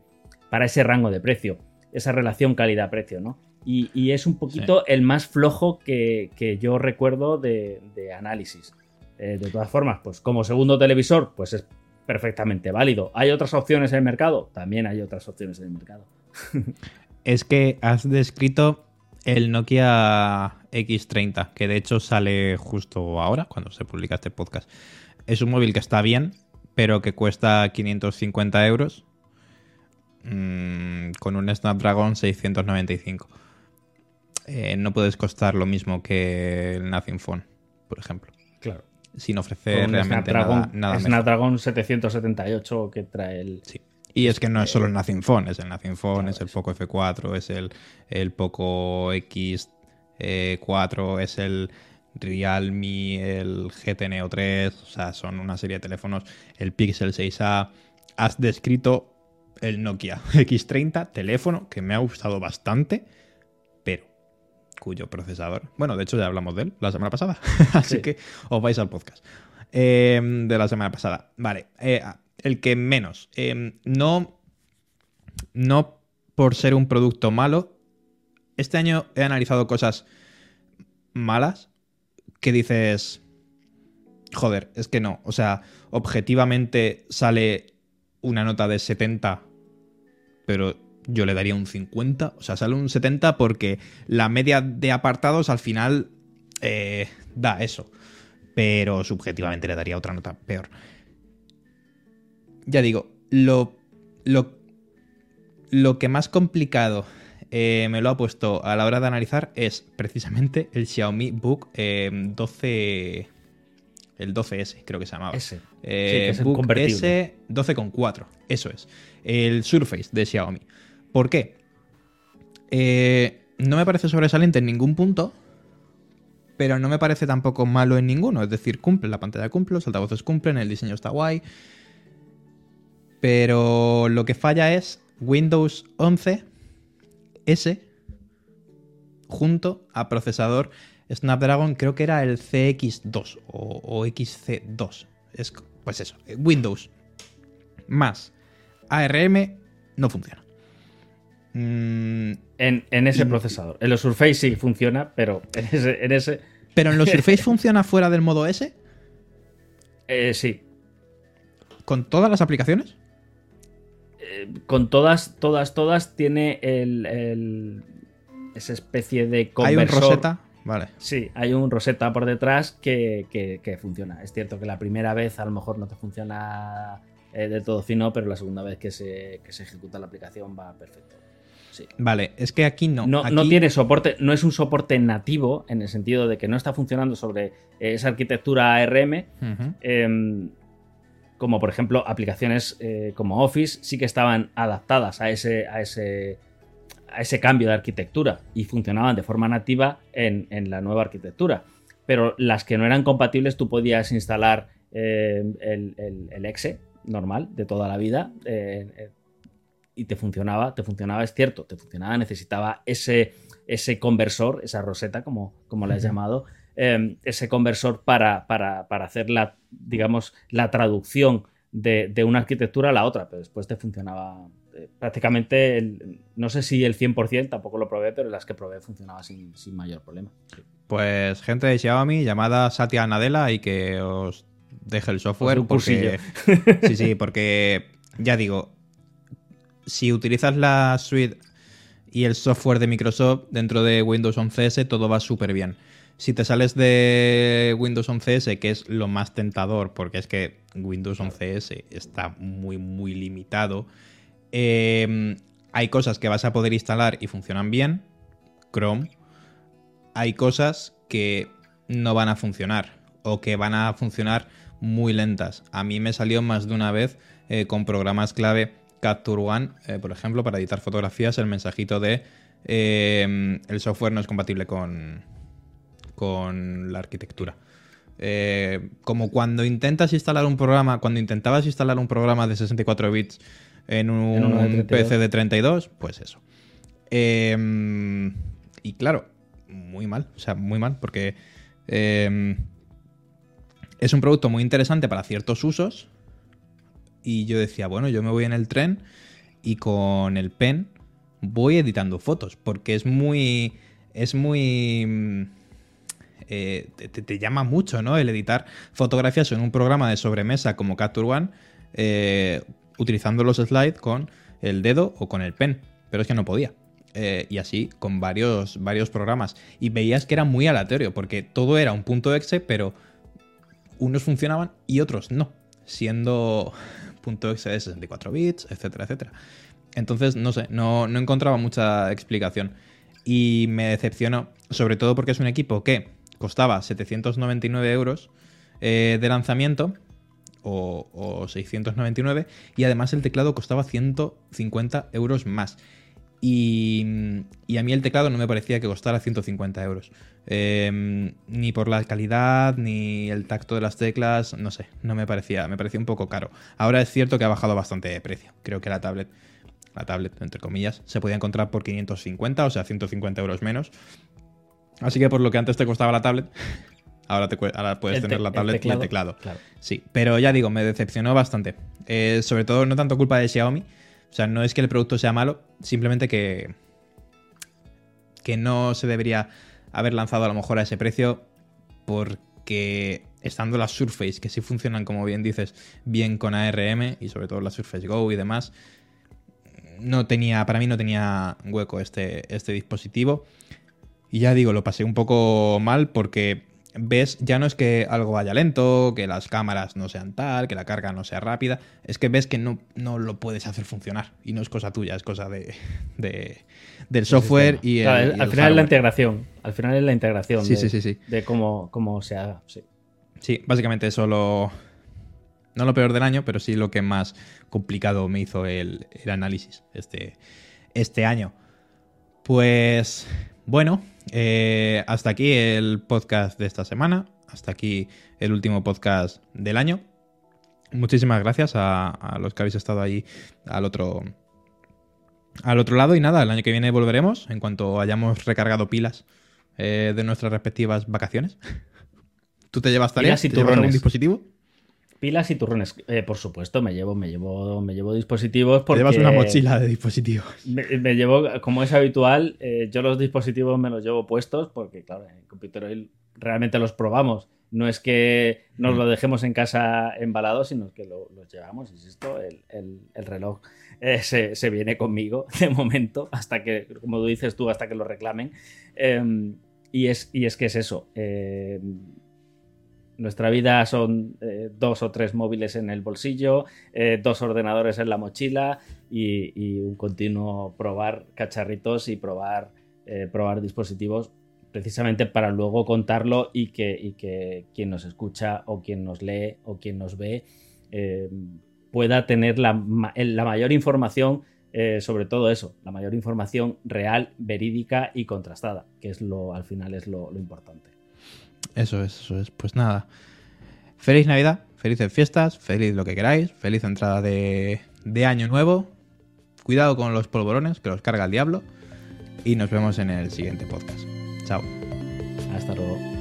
para ese rango de precio, esa relación calidad-precio, ¿no? Y, es un poquito el más flojo que, yo recuerdo de, análisis. de todas formas, pues como segundo televisor, pues es perfectamente válido. ¿Hay otras opciones en el mercado? También hay otras opciones en el mercado. es que has descrito el Nokia X30, que de hecho sale justo ahora, cuando se publica este podcast. Es un móvil que está bien, pero que cuesta 550 euros mm, con un Snapdragon 695. Eh, no puedes costar lo mismo que el Nothing Phone, por ejemplo. Sin ofrecer realmente nada, nada Snapdragon 778 que trae el... Sí. Y es que no es solo el Nothing Phone, es el Nothing Phone, es el Poco F4, es el, el Poco X4, eh, es el Realme, el GT Neo 3, o sea, son una serie de teléfonos, el Pixel 6a. Has descrito el Nokia X30, teléfono que me ha gustado bastante, cuyo procesador. Bueno, de hecho ya hablamos de él la semana pasada, así que os vais al podcast eh, de la semana pasada. Vale, eh, el que menos. Eh, no, no por ser un producto malo. Este año he analizado cosas malas que dices, joder, es que no. O sea, objetivamente sale una nota de 70, pero yo le daría un 50. O sea, sale un 70 porque la media de apartados al final eh, da eso. Pero subjetivamente le daría otra nota peor. Ya digo, lo, lo, lo que más complicado eh, me lo ha puesto a la hora de analizar es precisamente el Xiaomi Book 12... Eh, el 12S, creo que se llamaba. S. Eh, sí, Book S 12,4. Eso es. El Surface de Xiaomi. ¿Por qué? Eh, no me parece sobresaliente en ningún punto, pero no me parece tampoco malo en ninguno. Es decir, cumple, la pantalla cumple, los altavoces cumplen, el diseño está guay. Pero lo que falla es Windows 11 S junto a procesador Snapdragon, creo que era el CX2 o, XC2. Es, pues eso, Windows más ARM no funciona. Mm, en, ese procesador. En los Surface sí funciona, pero en ese. ¿Pero en los Surface funciona fuera del modo S? Eh, sí. ¿Con todas las aplicaciones? Eh, con todas, todas, todas tiene el, esa especie de conversor. ¿Hay un Rosetta? Vale. Sí, hay un Rosetta por detrás que, funciona. Es cierto que la primera vez a lo mejor no te funciona eh, de todo fino, pero la segunda vez que se, que se ejecuta la aplicación va perfecto. Vale, es que aquí no. No, tiene soporte, no es un soporte nativo en el sentido de que no está funcionando sobre esa arquitectura ARM. Em, como por ejemplo aplicaciones eh, como Office sí que estaban adaptadas a ese, a ese, a ese cambio de arquitectura y funcionaban de forma nativa en, la nueva arquitectura. Pero las que no eran compatibles tú podías instalar eh, el, el, exe normal de toda la vida eh, y te funcionaba, te funcionaba, es cierto, te funcionaba, necesitaba ese, ese conversor, esa roseta, como, como le has llamado, em, ese conversor para, para, hacer la, digamos, la traducción de, una arquitectura a la otra, pero después te funcionaba eh, prácticamente, no sé si el 100%, tampoco lo probé, pero las que probé funcionaba sin, mayor problema. Pues gente de Xiaomi llamada Satya Nadella y que os deje el software. Porque, sí, sí, porque ya digo, si utilizas la suite y el software de Microsoft dentro de Windows 11S, todo va súper bien. Si te sales de Windows 11S, que es lo más tentador, porque es que Windows 11S está muy, muy limitado, em, hay cosas que vas a poder instalar y funcionan bien, Chrome. Hay cosas que no van a funcionar o que van a funcionar muy lentas. A mí me salió más de una vez eh, con programas clave Capture One, eh, por ejemplo, para editar fotografías, el mensajito de eh, el software no es compatible con, con la arquitectura. Eh, como cuando intentas instalar un programa, cuando intentabas instalar un programa de 64 bits en un, En uno de 32. PC de 32, pues eso. Eh, y claro, muy mal, o sea, muy mal, porque eh, es un producto muy interesante para ciertos usos. Y yo decía, bueno, yo me voy en el tren y con el pen voy editando fotos, porque es muy. Es muy. mm, eh, te, llama mucho, ¿no? El editar fotografías en un programa de sobremesa como Capture One, eh, utilizando los slides con el dedo o con el pen. Pero es que no podía. Eh, y así con varios, varios programas. Y veías que era muy aleatorio, porque todo era un punto exe, pero unos funcionaban y otros no, siendo exe de 64 bits, etcétera, etcétera. Entonces, no sé, no, no encontraba mucha explicación. Y me decepcionó, sobre todo porque es un equipo que costaba 799 euros eh, de lanzamiento, o, o 699, y además el teclado costaba 150 euros más. Y, y a mí el teclado no me parecía que costara 150 euros. Eh, ni por la calidad, ni el tacto de las teclas, no sé, no me parecía, me parecía un poco caro. Ahora es cierto que ha bajado bastante de precio. Creo que la tablet, la tablet, entre comillas, se podía encontrar por 550, o sea, 150 euros menos. Así que por lo que antes te costaba la tablet, ahora, te, cue- ahora puedes tener la el tablet y el teclado, teclado. claro. Sí, pero ya digo, me decepcionó bastante. Eh, sobre todo no tanto culpa de Xiaomi. O sea, no es que el producto sea malo, simplemente que, que no se debería haber lanzado a lo mejor a ese precio porque estando las Surface, que sí funcionan, como bien dices, bien con ARM y sobre todo la Surface Go y demás, no tenía, para mí no tenía hueco este, este dispositivo. Y ya digo, lo pasé un poco mal porque ves, ya no es que algo vaya lento, que las cámaras no sean tal, que la carga no sea rápida, es que ves que no, no lo puedes hacer funcionar. Y no es cosa tuya, es cosa de, de- del software y, el, y al final es la integración. Al final es la integración Sí, de, sí, sí, sí. de cómo, cómo se haga. sí. Sí, básicamente eso lo... No lo peor del año, pero sí lo que más complicado me hizo el, el análisis este, este año. Pues bueno, eh, hasta aquí el podcast de esta semana. Hasta aquí el último podcast del año. Muchísimas gracias a, a los que habéis estado ahí al otro, al otro lado. Y nada, el año que viene volveremos en cuanto hayamos recargado pilas eh, de nuestras respectivas vacaciones. ¿Tú te llevas tareas? ¿Te llevas algún dispositivo? Pilas y turrones. Eh, por supuesto, me llevo, me llevo, me llevo dispositivos Te porque. llevas una mochila de dispositivos. Me, me llevo, como es habitual, eh, yo los dispositivos me los llevo puestos porque, claro, en Computer Oil realmente los probamos. No es que nos Mm. lo dejemos en casa embalado, sino que lo- los llevamos. Insisto, el, el- el reloj eh, se, se viene conmigo de momento, hasta que, como dices tú, hasta que lo reclamen. Eh, y, es, y es que es eso. Nuestra vida son eh, dos o tres móviles en el bolsillo, eh, dos ordenadores en la mochila y, un continuo probar cacharritos y probar, eh, probar dispositivos precisamente para luego contarlo y que, y que quien nos escucha o quien nos lee o quien nos ve pueda tener la, la mayor información sobre todo eso, la mayor información real, verídica y contrastada, que es lo al final es lo importante. Eso es, eso es. Pues nada. Feliz Navidad, felices fiestas, feliz lo que queráis, feliz entrada de, de año nuevo. Cuidado con los polvorones, que los carga el diablo. Y nos vemos en el siguiente podcast. Chao. Hasta luego.